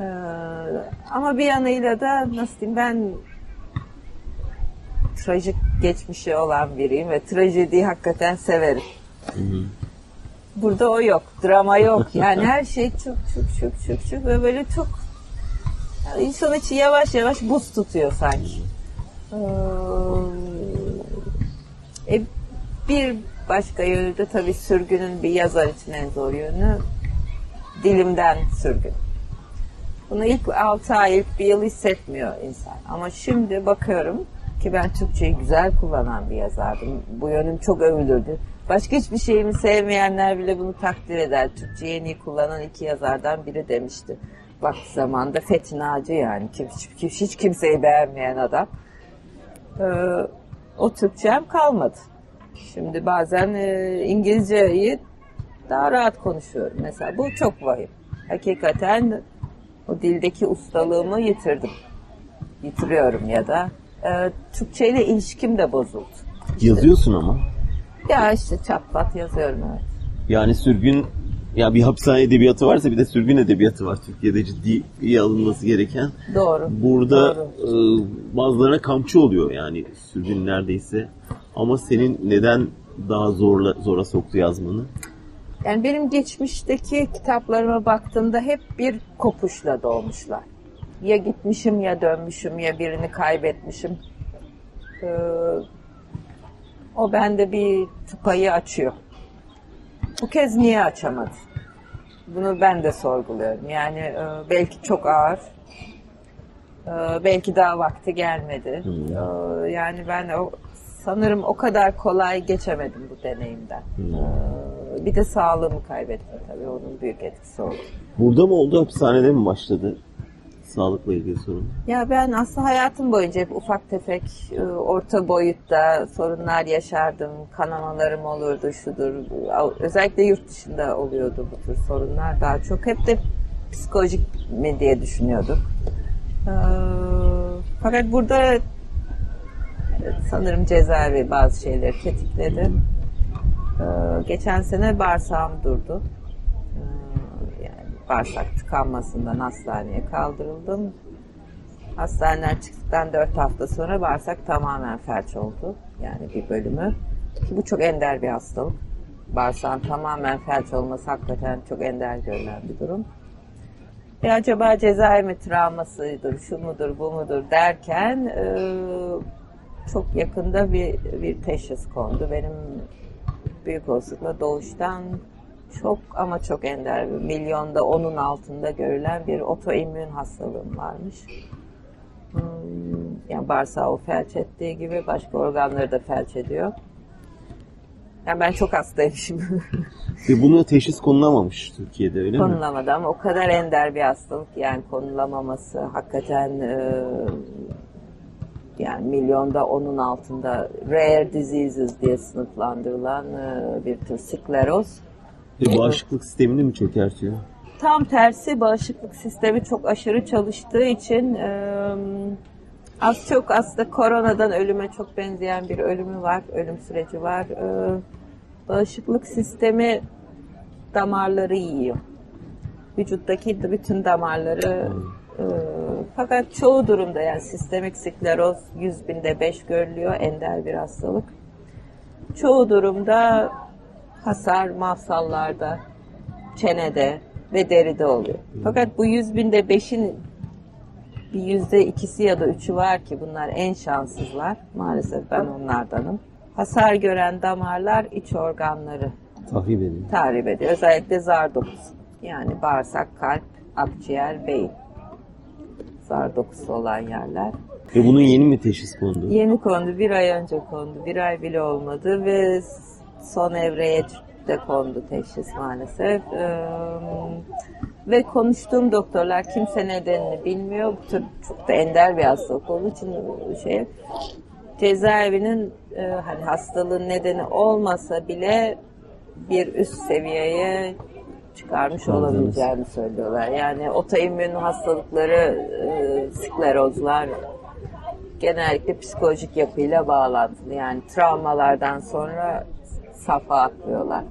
E, ama bir yanıyla da nasıl diyeyim ben trajik geçmişi olan biriyim ve trajediyi hakikaten severim. Burada o yok, drama yok. Yani her şey çok çok çok çok çok ve böyle çok yani insan içi yavaş yavaş buz tutuyor sanki. Ee, e, bir başka yönü de tabii sürgünün bir yazar için en zor yönü dilimden sürgün. Bunu ilk 6 ay, ilk bir yıl hissetmiyor insan. Ama şimdi bakıyorum ki ben Türkçeyi güzel kullanan bir yazardım. Bu yönüm çok övülürdü. Başka hiçbir şeyimi sevmeyenler bile bunu takdir eder. Türkçeyi en iyi kullanan iki yazardan biri demişti. Vakti zamanında Fethi Naci yani. Kim, hiç, hiç kimseyi beğenmeyen adam. Ee, o Türkçem kalmadı. Şimdi bazen e, İngilizceyi daha rahat konuşuyorum. Mesela bu çok vahim. Hakikaten o dildeki ustalığımı yitirdim. Yitiriyorum ya da. E, Türkçe ile ilişkim de bozuldu. Yazıyorsun ama. Ya işte çat pat yazıyorum evet. Yani sürgün ya bir hapishane edebiyatı varsa bir de sürgün edebiyatı var Türkiye'de ciddi iyi alınması gereken. Doğru. Burada Doğru. e, bazılarına kamçı oluyor yani sürgün neredeyse. Ama senin neden daha zorla zora soktu yazmanı? Yani benim geçmişteki kitaplarıma baktığımda hep bir kopuşla doğmuşlar. Ya gitmişim ya dönmüşüm ya birini kaybetmişim. Ee, o bende bir tıpayı açıyor. Bu kez niye açamadı? Bunu ben de sorguluyorum. Yani e, belki çok ağır. E, belki daha vakti gelmedi. E, yani ben o sanırım o kadar kolay geçemedim bu deneyimden. E, bir de sağlığımı kaybettim tabii. Onun büyük etkisi oldu. Burada mı oldu hapishanede mi başladı? Sağlıkla ilgili sorun. Ya ben aslında hayatım boyunca hep ufak tefek e, orta boyutta sorunlar yaşardım. Kanamalarım olurdu, şudur. Özellikle yurt dışında oluyordu bu tür sorunlar daha çok. Hep de psikolojik mi diye düşünüyordum. Ee, Fakat burada sanırım cezaevi bazı şeyleri tetikledi. Ee, Geçen sene bağırsağım durdu. Bağırsak tıkanmasından hastaneye kaldırıldım. Hastaneden çıktıktan 4 hafta sonra bağırsak tamamen felç oldu. Yani bir bölümü. Ki bu çok ender bir hastalık. Bağırsağın tamamen felç olması hakikaten çok ender görülen bir durum. E acaba cezaevi travmasıdır, şu mudur, bu mudur derken e, çok yakında bir, bir teşhis kondu. Benim büyük olasılıkla doğuştan çok ama çok ender bir milyonda onun altında görülen bir otoimmün hastalığım varmış. Hmm, Yani bağırsağı o felç ettiği gibi başka organları da felç ediyor. Yani ben çok hastayım şimdi. Ve bunu teşhis konulamamış Türkiye'de öyle mi? Konulamadı ama o kadar ender bir hastalık yani konulamaması hakikaten e, yani milyonda onun altında rare diseases diye sınıflandırılan e, bir tür skleroz. Ve bağışıklık sistemini mi çökertiyor? Tam tersi bağışıklık sistemi çok aşırı çalıştığı için e, az çok aslında koronadan ölüme çok benzeyen bir ölümü var, ölüm süreci var. E, bağışıklık sistemi damarları yiyor. Vücuttaki bütün damarları e, fakat çoğu durumda yani sistemik skleroz 100 binde 5 görülüyor ender bir hastalık. Çoğu durumda hasar mafsallarda, çenede ve deride oluyor. Fakat bu 100 binde 5'in bir yüzde ikisi ya da üçü var ki bunlar en şanssızlar. Maalesef ben onlardanım. Hasar gören damarlar iç organları Tahrip edin. tahrip ediyor. Özellikle zar dokusu. Yani bağırsak, kalp, akciğer, beyin. Zar dokusu olan yerler. Ve bunun yeni mi teşhis kondu? Yeni kondu, bir ay önce kondu. Bir ay bile olmadı ve son evreye de kondu teşhis maalesef. Ee, ve konuştuğum doktorlar kimse nedenini bilmiyor. Bu tür çok da ender bir hastalık olduğu için şey cezaevinin e, hani hastalığın nedeni olmasa bile bir üst seviyeye çıkarmış olabileceğini söylüyorlar. Yani otoimmün hastalıkları, e, sklerozlar genellikle psikolojik yapıyla bağlantılı. Yani travmalardan sonra safa atlıyorlar.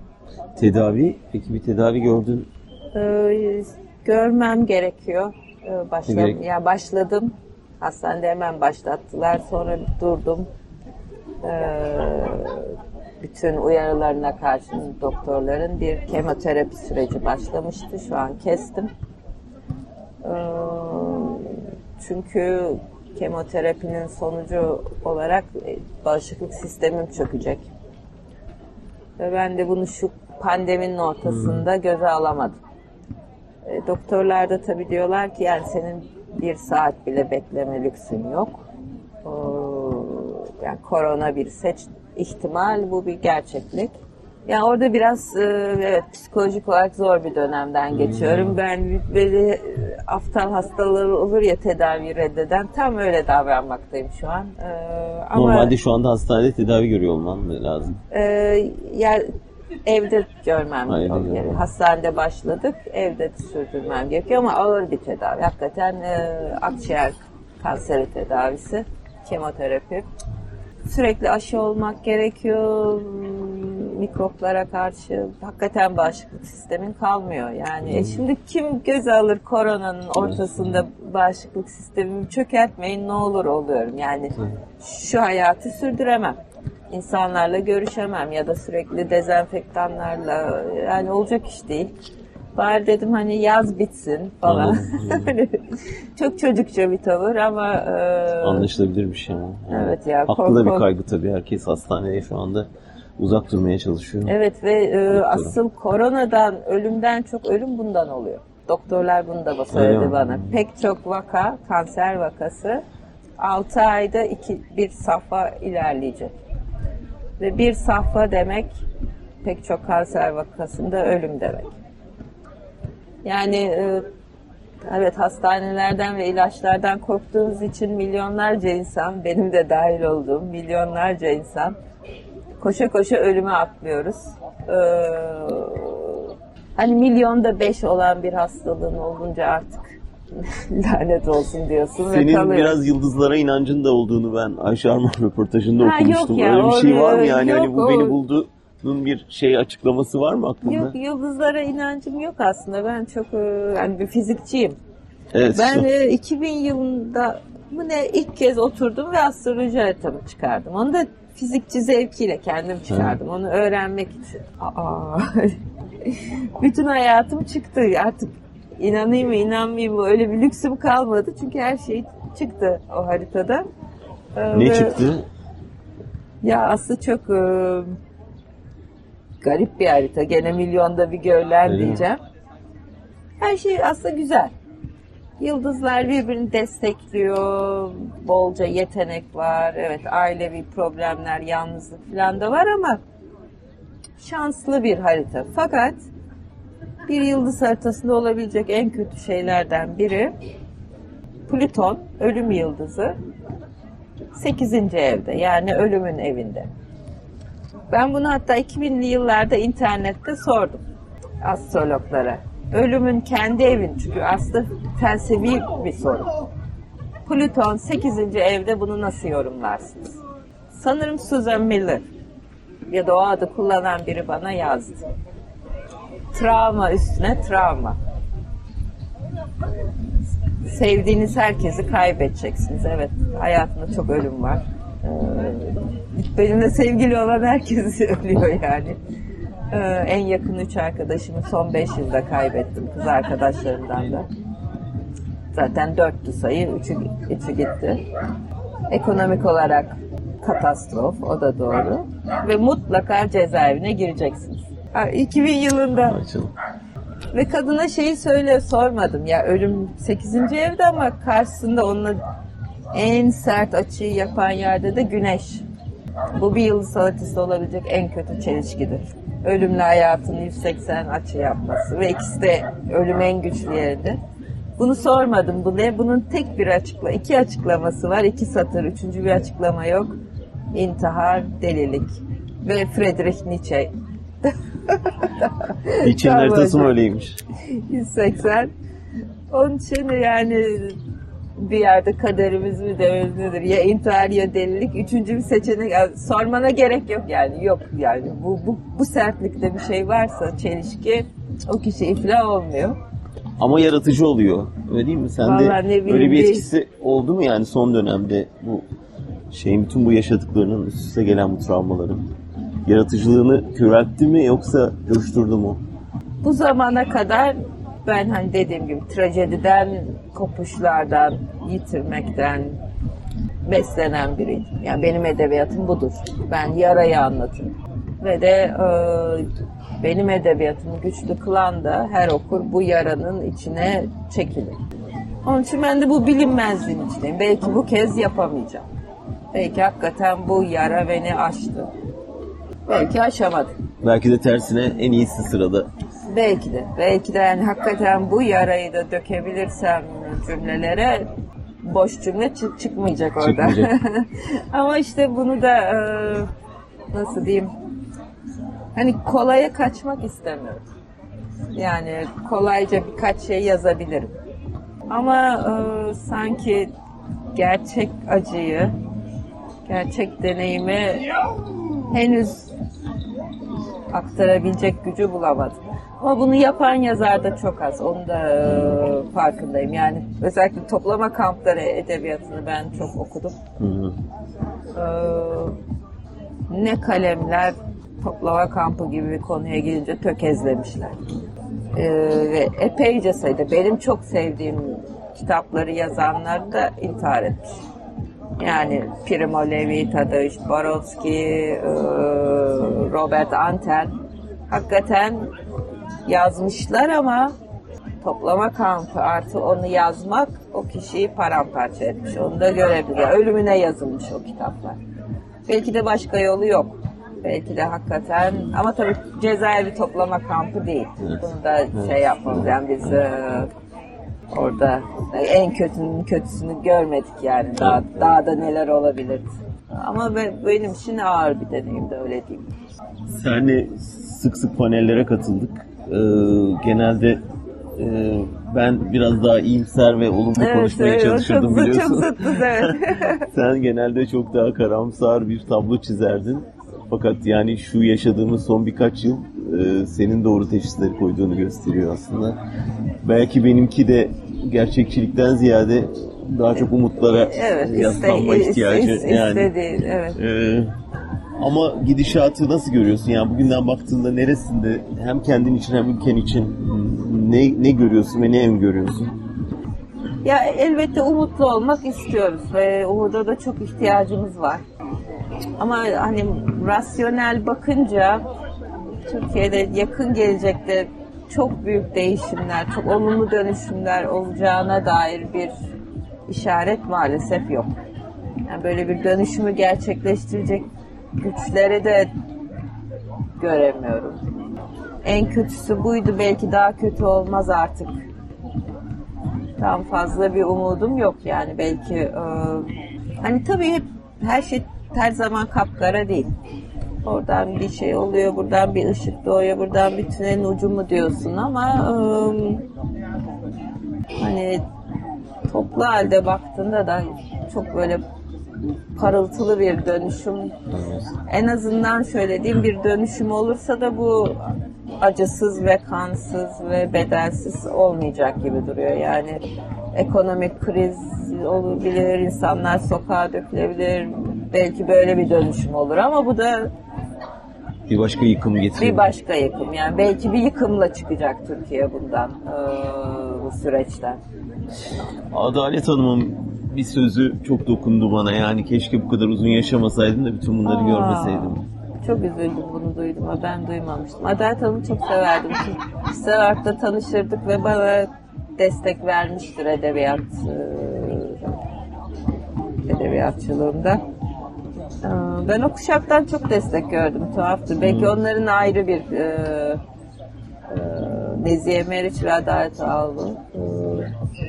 Tedavi, peki bir tedavi gördün. Ee, görmem gerekiyor. Ee, başla, Gerek- ya başladım. Hastanede hemen başlattılar. Sonra durdum. Ee, bütün uyarılarına karşın doktorların bir kemoterapi süreci başlamıştı. Şu an kestim. Ee, çünkü kemoterapinin sonucu olarak e, bağışıklık sistemim çökecek. Ve ben de bunu şu pandeminin ortasında göze alamadım. E, doktorlar da tabii diyorlar ki yani senin bir saat bile bekleme lüksün yok. Oo, yani korona bir seç ihtimal bu bir gerçeklik. Yani orada biraz e, evet psikolojik olarak zor bir dönemden geçiyorum. Ben böyle e, aptal hastaları olur ya tedavi reddeden tam öyle davranmaktayım şu an. E, ama Normalde şu anda hastanede tedavi görüyor olman lazım? e, yani evde görmem gerekiyor. Hastanede başladık, evde sürdürmem gerekiyor ama ağır bir tedavi. Hakikaten e, akciğer kanseri tedavisi, kemoterapi. Sürekli aşı olmak gerekiyor hmm, mikroplara karşı. Hakikaten bağışıklık sistemin kalmıyor. Yani e şimdi kim göze alır koronanın ortasında bağışıklık sistemimi çökertmeyin ne olur oluyorum. Yani şu hayatı sürdüremem. İnsanlarla görüşemem ya da sürekli dezenfektanlarla yani olacak iş değil. Bari dedim hani yaz bitsin falan. Hani Çok çocukça bir tavır ama e, Anlaşılabilir bir şey ama. Yani Evet ya, Haklı da bir kaygı tabii. Herkes hastaneye şu anda uzak durmaya çalışıyor. Evet ve e, asıl koronadan, ölümden çok ölüm bundan oluyor. Doktorlar bunu da Öyle söyledi mi? bana. Pek çok vaka, kanser vakası 6 ayda iki, bir safha ilerleyecek. Ve bir safha demek pek çok kanser vakasında ölüm demek. Yani e, evet hastanelerden ve ilaçlardan korktuğumuz için milyonlarca insan, benim de dahil olduğum milyonlarca insan koşa koşa ölüme atlıyoruz. Ee, hani milyonda beş olan bir hastalığın olunca artık lanet olsun diyorsun ve Senin kalıyor. biraz yıldızlara inancın da olduğunu ben Ayşe Arman röportajında Ha, yok okumuştum. ya, Öyle bir şey var mı yani? yok, hani bu o- beni bulduğunun bir şey açıklaması var mı aklında? Yok yıldızlara inancım yok aslında. Ben çok e, yani bir fizikçiyim. Evet. Ben işte. e, 2000 yılında mı ne ilk kez oturdum ve astroloji haritamı çıkardım. Onu da fizikçi zevkiyle kendim çıkardım. Onu öğrenmek için. Aa. Bütün hayatım çıktı. Artık inanayım mı inanmayayım mı öyle bir lüksüm kalmadı. Çünkü her şey çıktı o haritada. Ee, ne ve- çıktı? Ya aslında çok e, garip bir harita. Gene milyonda bir mi? diyeceğim. Her şey aslında güzel. Yıldızlar birbirini destekliyor. Bolca yetenek var. Evet ailevi problemler, yalnızlık falan da var ama şanslı bir harita. Fakat bir yıldız haritasında olabilecek en kötü şeylerden biri Plüton, ölüm yıldızı 8. evde yani ölümün evinde. Ben bunu hatta 2000'li yıllarda internette sordum astrologlara. Ölümün kendi evin çünkü aslında felsefi bir soru. Plüton 8. evde bunu nasıl yorumlarsınız? Sanırım Susan Miller ya da o adı kullanan biri bana yazdı. Travma üstüne travma. Sevdiğiniz herkesi kaybedeceksiniz. Evet, hayatında çok ölüm var. Ee, benimle sevgili olan herkes ölüyor yani. Ee, en yakın üç arkadaşımı son beş yılda kaybettim. Kız arkadaşlarımdan da. Zaten dörttü sayı, üçü, üçü gitti. Ekonomik olarak katastrof, o da doğru. Ve mutlaka cezaevine gireceksiniz. Ha, 2000 yılında ve kadına şeyi söyle sormadım ya ölüm 8. evde ama karşısında onunla en sert açıyı yapan yerde de güneş. Bu bir yıldız haritasında olabilecek en kötü çelişkidir. Ölümle hayatın 180 açı yapması ve ikisi de ölüm en güçlü yerinde. Bunu sormadım buraya. Bunun tek bir açıkla, iki açıklaması var. iki satır, üçüncü bir açıklama yok. İntihar, delilik ve Friedrich Nietzsche. Nietzsche'nin haritası mı öyleymiş? 180. Onun için yani bir yerde kaderimiz mi dememiz nedir? Ya intihar ya delilik. Üçüncü bir seçenek yani sormana gerek yok yani. Yok yani bu, bu, bu sertlikte bir şey varsa çelişki o kişi iflah olmuyor. Ama yaratıcı oluyor. Öyle değil mi? Sen de Vallahi bileyim, öyle bir bir- etkisi oldu mu yani son dönemde bu şeyin bütün bu yaşadıklarının üst üste gelen bu travmaların yaratıcılığını köreltti mi yoksa coşturdu mu? Bu zamana kadar ben hani dediğim gibi trajediden, kopuşlardan, yitirmekten beslenen biriydim. Yani benim edebiyatım budur. Ben yarayı anlatırım. Ve de e, benim edebiyatımı güçlü kılan da her okur bu yaranın içine çekilir. Onun için ben de bu bilinmezliğin içindeyim. Belki bu kez yapamayacağım. Belki hakikaten bu yara beni aştı. Belki aşamadım. Belki de tersine en iyisi sırada. Belki de. Belki de yani hakikaten bu yarayı da dökebilirsem cümlelere boş cümle çı- çıkmayacak orada. Çıkmayacak. Ama işte bunu da e, nasıl diyeyim hani kolaya kaçmak istemiyorum. Yani kolayca birkaç şey yazabilirim. Ama e, sanki gerçek acıyı, gerçek deneyimi henüz aktarabilecek gücü bulamadım. Ama bunu yapan yazar da çok az. Onu da e, farkındayım. Yani özellikle toplama kampları edebiyatını ben çok okudum. Hı hı. Ee, ne kalemler toplama kampı gibi bir konuya gelince tökezlemişler. Ee, ve epeyce sayıda benim çok sevdiğim kitapları yazanlar da intihar etmiş. Yani Primo Levi, Tadeusz Borowski, e, Robert Anten hakikaten yazmışlar ama toplama kampı artı onu yazmak o kişiyi paramparça etmiş. Onu da görebilir. Ölümüne yazılmış o kitaplar. Belki de başka yolu yok. Belki de hakikaten ama tabii cezaevi toplama kampı değil. Bunu da şey yapmamız yani biz e, orada en kötünün kötüsünü görmedik yani. Daha, daha da neler olabilirdi. Ama be- benim için ağır bir deneyimdi öyle diyeyim. Senle sık sık panellere katıldık. Ee, genelde e, ben biraz daha iyimser ve olumlu konuşmaya evet, çalışırdım çok, biliyorsun. Çok zıttız evet. Sen genelde çok daha karamsar bir tablo çizerdin. Fakat yani şu yaşadığımız son birkaç yıl e, senin doğru teşhisleri koyduğunu gösteriyor aslında. Belki benimki de gerçekçilikten ziyade daha çok umutlara evet yaslanma iste, ihtiyacı. iste, yani. istediğin, evet. Ee, ama gidişatı nasıl görüyorsun? Yani bugünden baktığında neresinde hem kendin için hem ülken için ne ne görüyorsun ve ne em görüyorsun? Ya elbette umutlu olmak istiyoruz ve umuda da çok ihtiyacımız var. Ama hani rasyonel bakınca Türkiye'de yakın gelecekte çok büyük değişimler, çok olumlu dönüşümler olacağına dair bir işaret maalesef yok. Yani böyle bir dönüşümü gerçekleştirecek güçleri de göremiyorum. En kötüsü buydu belki daha kötü olmaz artık tam fazla bir umudum yok yani belki e, hani tabii her şey her zaman kapkara değil. Oradan bir şey oluyor, buradan bir ışık doğuyor, buradan bir tünelin ucu mu diyorsun ama e, hani toplu halde baktığında da çok böyle parıltılı bir dönüşüm en azından şöyle diyeyim bir dönüşüm olursa da bu acısız ve kansız ve bedelsiz olmayacak gibi duruyor. Yani ekonomik kriz olabilir, insanlar sokağa dökülebilir. Belki böyle bir dönüşüm olur ama bu da Bir başka yıkım getiriyor. bir başka yıkım. Yani belki bir yıkımla çıkacak Türkiye bundan, bu süreçten. Adalet Hanım'ın bir sözü çok dokundu bana. Yani keşke bu kadar uzun yaşamasaydın da bütün bunları Aa. görmeseydim. Çok üzüldüm bunu duydum ama ben duymamıştım. Adalet Hanım'ı çok severdim. Severt'te tanışırdık ve bana destek vermiştir edebiyat e, edebiyatçılığımda. Ben o kuşaktan çok destek gördüm. Tuhaftır. Belki onların ayrı bir e, e, Nezihe Meriç ve Adalet Ağlı. E,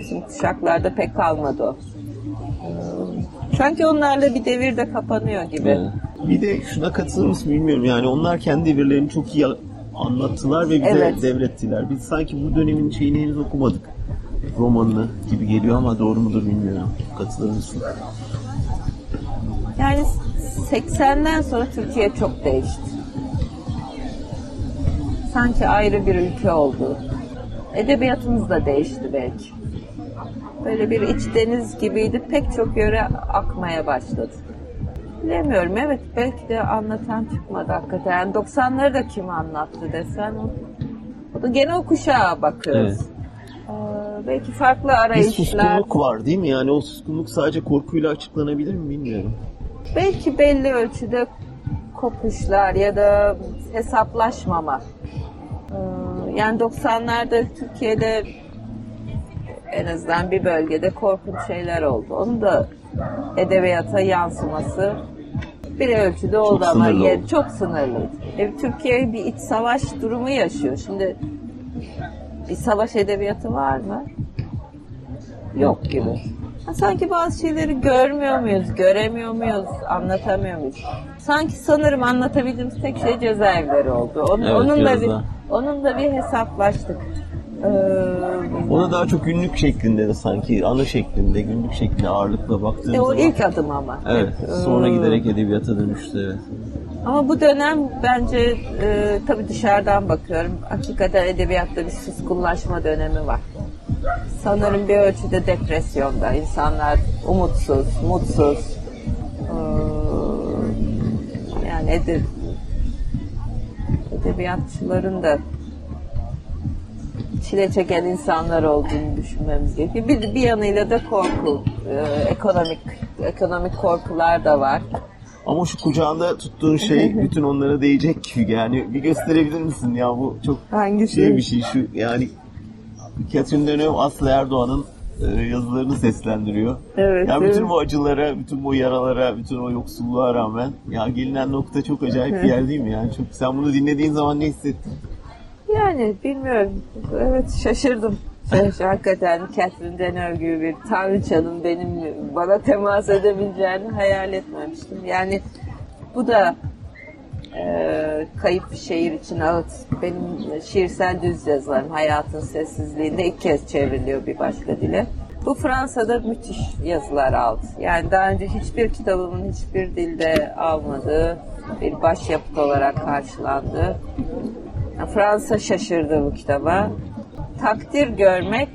Bizim kuşaklarda pek kalmadı o. Sanki onlarla bir devir de kapanıyor gibi. Evet. Bir de şuna katılır mısın bilmiyorum. Yani onlar kendi devirlerini çok iyi anlattılar ve bize Evet. devrettiler. Biz sanki bu dönemin şeyini henüz okumadık. Romanını gibi geliyor ama doğru mudur bilmiyorum. Katılır mısın? Yani 80'den sonra Türkiye çok değişti. Sanki ayrı bir ülke oldu. Edebiyatımız da değişti belki. Böyle bir iç deniz gibiydi. Pek çok yöre akmaya başladı. Bilemiyorum. Evet belki de anlatan çıkmadı hakikaten. Yani 90'ları da kim anlattı desen. O, o da gene o kuşağa bakıyoruz. Evet. Belki farklı Bir arayışlar. suskunluk var değil mi? Yani o suskunluk sadece korkuyla açıklanabilir mi bilmiyorum. belki belli ölçüde kopuşlar ya da hesaplaşmama. Yani 90'larda Türkiye'de en azından bir bölgede korkunç şeyler oldu. Onun da edebiyata yansıması bir ölçüde oldu ama sınırlı yer- oldu. çok sınırlıydı. E, Türkiye bir iç savaş durumu yaşıyor. Şimdi bir savaş edebiyatı var mı? Yok gibi. Ha, Sanki bazı şeyleri görmüyor muyuz, göremiyor muyuz, anlatamıyor muyuz? sanki sanırım anlatabildiğimiz tek şey cezaevleri oldu. Onun, Evet, onun da biraz bir daha. onun da bir hesaplaştık. Ee, Ona daha çok günlük şeklinde de sanki anı şeklinde, günlük şeklinde ağırlıkla baktığın e, o zaman. ilk adım ama. Evet, sonra Ee, giderek edebiyata dönüştü evet. Ama bu dönem bence e, tabii dışarıdan bakıyorum. Hakikaten edebiyatta bir suskunlaşma dönemi var. Sanırım bir ölçüde depresyonda. insanlar umutsuz, mutsuz. Ee, yani ede, edebiyatçıların da çile çeken insanlar olduğunu düşünmemiz gerekiyor. Bir, bir yanıyla da korku, e, ekonomik ekonomik korkular da var. Ama şu kucağında tuttuğun şey bütün onlara değecek gibi yani bir gösterebilir misin ya bu çok Hangisi? şey bir şey şu yani Catherine Deneuve Aslı Erdoğan'ın e, yazılarını seslendiriyor. Evet, Yani bütün bu acılara, bütün bu yaralara, bütün o yoksulluğa rağmen ya gelinen nokta çok acayip bir yer değil mi yani? Çok sen bunu dinlediğin zaman ne hissettin? Yani bilmiyorum. Evet şaşırdım. Hakikaten Catherine Deneuve gibi bir tanrıçanın benim bana temas edebileceğini hayal etmemiştim. Yani bu da e, kayıp şehir için ağıt. Benim şiirsel düz yazılarım hayatın sessizliğinde ilk kez çevriliyor bir başka dile. Bu Fransa'da müthiş yazılar aldı. Yani daha önce hiçbir kitabımın hiçbir dilde almadığı bir başyapıt olarak karşılandı. Fransa şaşırdı bu kitaba. Takdir görmek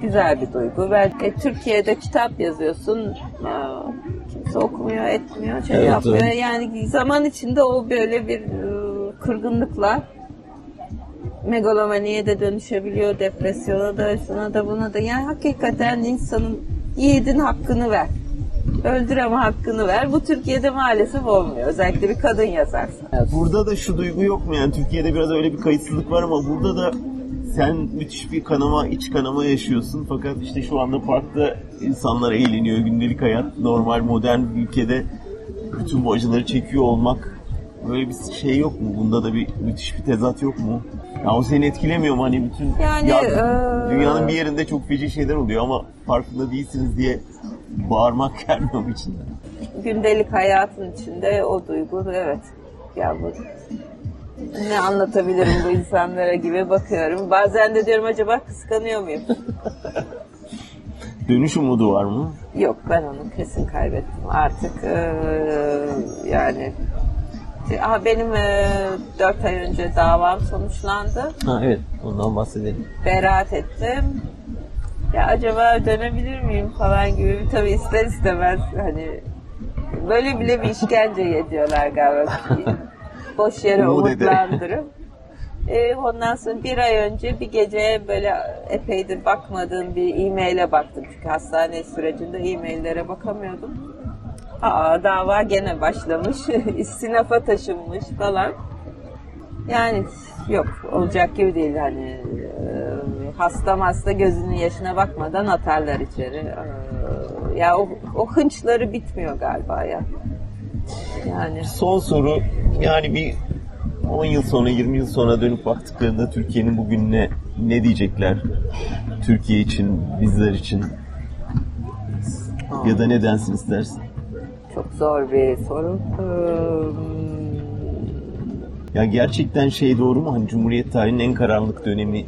güzel bir duygu. Ben e, Türkiye'de kitap yazıyorsun, aa, kimse okumuyor, etmiyor, şey Evet, yapmıyor. evet. Yani zaman içinde o böyle bir e, kırgınlıkla megalomaniye de dönüşebiliyor, depresyona da, şuna da buna da. Yani hakikaten insanın yiğidin hakkını ver. Öldür ama hakkını ver. Bu Türkiye'de maalesef olmuyor. Özellikle bir kadın yazarsa. Burada da şu duygu yok mu yani Türkiye'de biraz öyle bir kayıtsızlık var ama burada da sen müthiş bir kanama, iç kanama yaşıyorsun fakat işte şu anda parkta insanlar eğleniyor, gündelik hayat normal modern bir ülkede bütün bu acıları çekiyor olmak böyle bir şey yok mu? Bunda da bir müthiş bir tezat yok mu? Ya o seni etkilemiyor mu hani bütün Yani, ya, eee, dünyanın bir yerinde çok feci şeyler oluyor ama farkında değilsiniz diye bağırmak gelmiyor mu içinden? gündelik hayatın içinde o duygu evet ya bu ne anlatabilirim bu insanlara gibi bakıyorum. Bazen de diyorum acaba kıskanıyor muyum? Dönüş umudu var mı? Yok ben onu kesin kaybettim artık eee, yani Aha, benim eee, dört ay önce davam sonuçlandı. Ha evet ondan bahsedelim. Beraat ettim. Ya acaba dönebilir miyim falan gibi tabii ister istemez hani böyle bile bir işkence ediyorlar galiba. Boş yere umutlandırıp. Ee, ondan sonra bir ay önce bir gece böyle epeydir bakmadığım bir e-maile baktım. Çünkü hastane sürecinde e-maillere bakamıyordum. Aa dava gene başlamış. İstinafa taşınmış falan. Yani yok olacak gibi değil hani hasta hasta gözünün yaşına bakmadan atarlar içeri. E, ya o, o hınçları bitmiyor galiba ya. Yani Son soru yani bir 10 yıl sonra 20 yıl sonra dönüp baktıklarında Türkiye'nin bugününe ne diyecekler? Türkiye için, bizler için ya da ne densin istersin? çok zor bir soru. Ya gerçekten şey doğru mu? Hani Cumhuriyet tarihinin en karanlık dönemi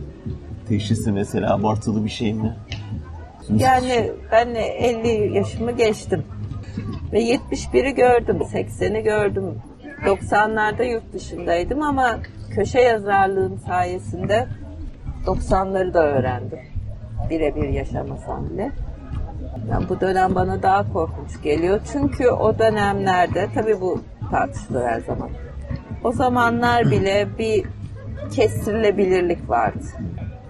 teşhisi mesela abartılı bir şey mi? Yani ben 50 yaşımı geçtim. Ve 71'i gördüm, 80'i gördüm. 90'larda yurt dışındaydım ama köşe yazarlığım sayesinde 90'ları da öğrendim. Birebir yaşamasam bile. Yani bu dönem bana daha korkunç geliyor. Çünkü o dönemlerde, tabii bu tartışılır her zaman. O zamanlar bile bir kestirilebilirlik vardı.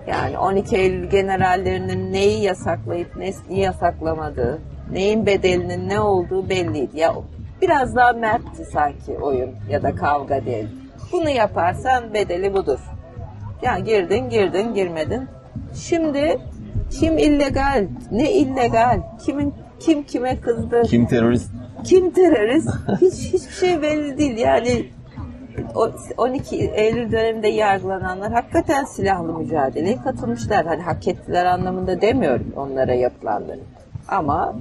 Yani 12 Eylül generallerinin neyi yasaklayıp neyi yasaklamadığı, neyin bedelinin ne olduğu belliydi. Ya biraz daha mertti sanki oyun ya da kavga değil. Bunu yaparsan bedeli budur. Ya girdin girdin girmedin. Şimdi kim illegal, ne illegal, kimin kim kime kızdı, Kim terörist? kim terörist hiç hiçbir şey belli değil. Yani 12 Eylül döneminde yargılananlar hakikaten silahlı mücadeleye katılmışlar. Hani hak ettiler anlamında demiyorum onlara yapılanları. Ama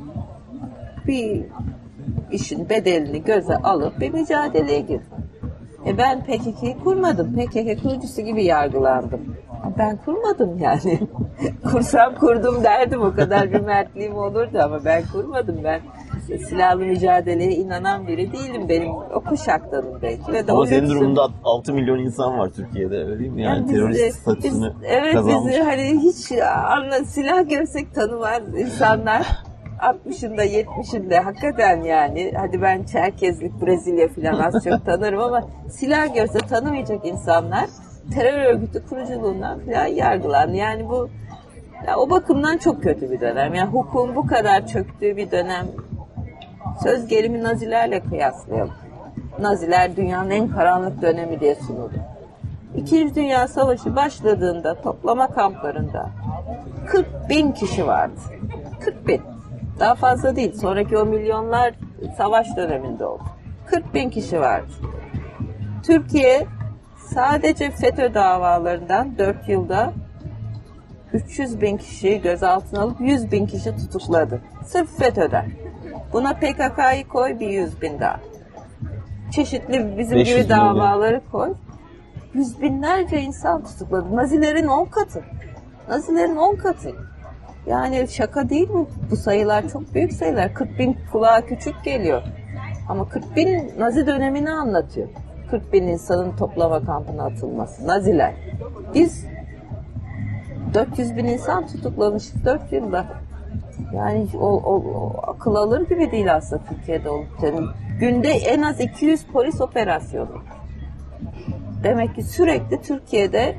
bir işin bedelini göze alıp bir mücadeleye girdim. E ben PKK'yı kurmadım. PKK kurucusu gibi yargılandım. Ben kurmadım yani. Kursam kurdum derdim o kadar bir mertliğim olurdu ama ben kurmadım. Ben silahlı mücadeleye inanan biri değilim. Benim o kuşaktanım belki. Ve Ama senin durumunda 6 milyon insan var Türkiye'de öyle değil mi? Yani, biz- terörist biz- statüsünü evet kazanmış. bizi hani hiç anla, silah görsek tanımaz insanlar 60'ında 70'inde hakikaten yani hadi ben Çerkezlik Brezilya falan az çok tanırım ama silah görse tanımayacak insanlar terör örgütü kuruculuğundan falan yargılandı. Yani bu ya o bakımdan çok kötü bir dönem. Yani hukukun bu kadar çöktüğü bir dönem söz gelimi Nazilerle kıyaslayalım. Naziler dünyanın en karanlık dönemi diye sunuldu. İkinci Dünya Savaşı başladığında toplama kamplarında 40 bin kişi vardı. 40 bin. Daha fazla değil. Sonraki o milyonlar savaş döneminde oldu. 40 bin kişi vardı. Türkiye sadece FETÖ davalarından 4 yılda 300 bin kişiyi gözaltına alıp 100 bin kişi tutukladı. Sırf FETÖ'den. Buna PKK'yı koy bir 100 bin daha. Çeşitli bizim 500 gibi davaları koy. Yüz binlerce insan tutukladı. Nazilerin 10 katı. Nazilerin 10 katı. Yani şaka değil mi? Bu sayılar çok büyük sayılar. 40 bin kulağa küçük geliyor. Ama 40 bin Nazi dönemini anlatıyor. 40 bin insanın toplama kampına atılması. Naziler. Biz 400 bin insan tutuklamışız 4 yılda. Yani o, o, o akıl alır gibi değil aslında Türkiye'de olup. Yani günde en az 200 polis operasyonu. Demek ki sürekli Türkiye'de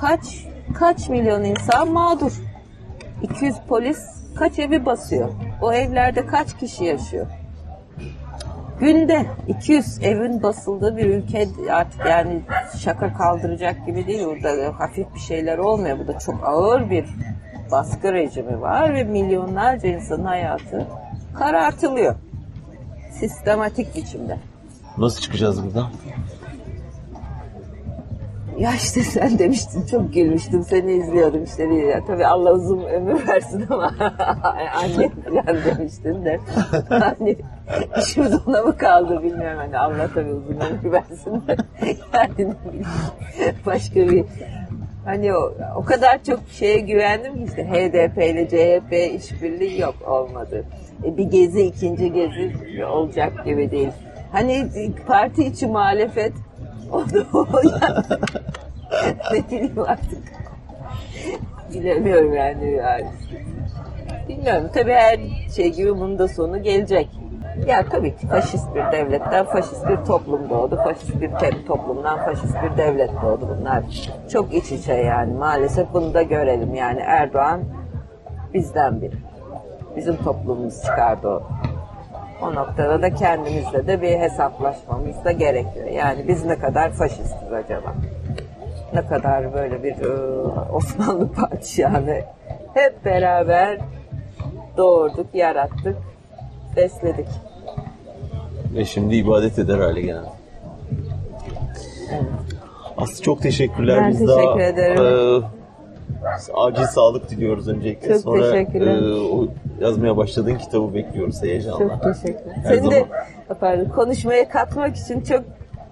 kaç kaç milyon insan mağdur. 200 polis kaç evi basıyor? O evlerde kaç kişi yaşıyor? Günde 200 evin basıldığı bir ülke artık yani şaka kaldıracak gibi değil. Orada hafif bir şeyler olmuyor. Burada çok ağır bir baskı rejimi var ve milyonlarca insanın hayatı karartılıyor. Sistematik biçimde. Nasıl çıkacağız buradan? Ya işte sen demiştin çok gülmüştüm seni izliyordum işte ya tabii Allah uzun ömür versin ama anne falan demiştin de hani işimiz ona mı kaldı bilmiyorum hani Allah tabii uzun ömür versin de yani başka bir hani o, o kadar çok şeye güvendim ki işte HDP ile CHP işbirliği yok olmadı. E, bir gezi ikinci gezi olacak gibi değil. Hani parti içi muhalefet o da o ne bileyim artık. Bilemiyorum yani. yani. Bilmiyorum. Tabii her şey gibi bunun da sonu gelecek. Ya tabii ki faşist bir devletten faşist bir toplum doğdu. Faşist bir toplumdan faşist bir devlet doğdu. Bunlar çok iç içe yani. Maalesef bunu da görelim. Yani Erdoğan bizden biri. Bizim toplumumuz çıkardı o. O noktada da kendimizle de bir hesaplaşmamız da gerekiyor. Yani biz ne kadar faşistiz acaba? Ne kadar böyle bir e, Osmanlı padişahını hep beraber doğurduk, yarattık, besledik. Ve şimdi ibadet eder hale geldi. Aslı çok teşekkürler. Ben Biz teşekkür daha, ederim. e, acil sağlık diliyoruz öncelikle. Çok Sonra teşekkürler. e, o yazmaya başladığın kitabı bekliyoruz heyecanla. Çok teşekkür Her Seni de zaman. pardon, konuşmaya katmak için çok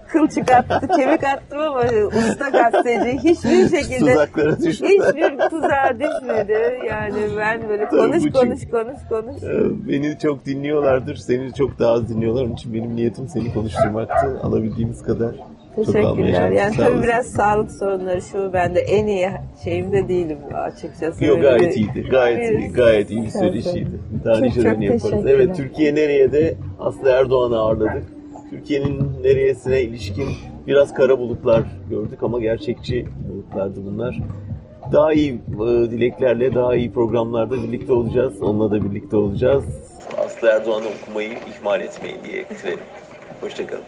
kıl çıkarttı, kemik attım ama usta gazeteci hiçbir şekilde Tuzaklara hiçbir tuzağa düşmedi. Yani ben böyle Tabii konuş konuş konuş konuş. E, Beni çok dinliyorlardır. Seni çok daha az dinliyorlar. Onun için benim niyetim seni konuşturmaktı. Alabildiğimiz kadar. Teşekkürler. Yani Sağ tabii olasın. biraz sağlık sorunları şu ben de en iyi şeyimde değilim açıkçası. Yok gayet bir- iyiydi. Gayet bir- iyi. Gayet iyi bir söyleşiydi. Daha çok yaparız. Evet Türkiye nereye de Aslı Erdoğan'ı ağırladık. Türkiye'nin nereyesine ilişkin biraz kara bulutlar gördük ama gerçekçi bulutlardı bunlar. Daha iyi e, dileklerle, daha iyi programlarda birlikte olacağız. Onunla da birlikte olacağız. Aslı Erdoğan'ı okumayı ihmal etmeyin diye bitirelim. Hoşçakalın.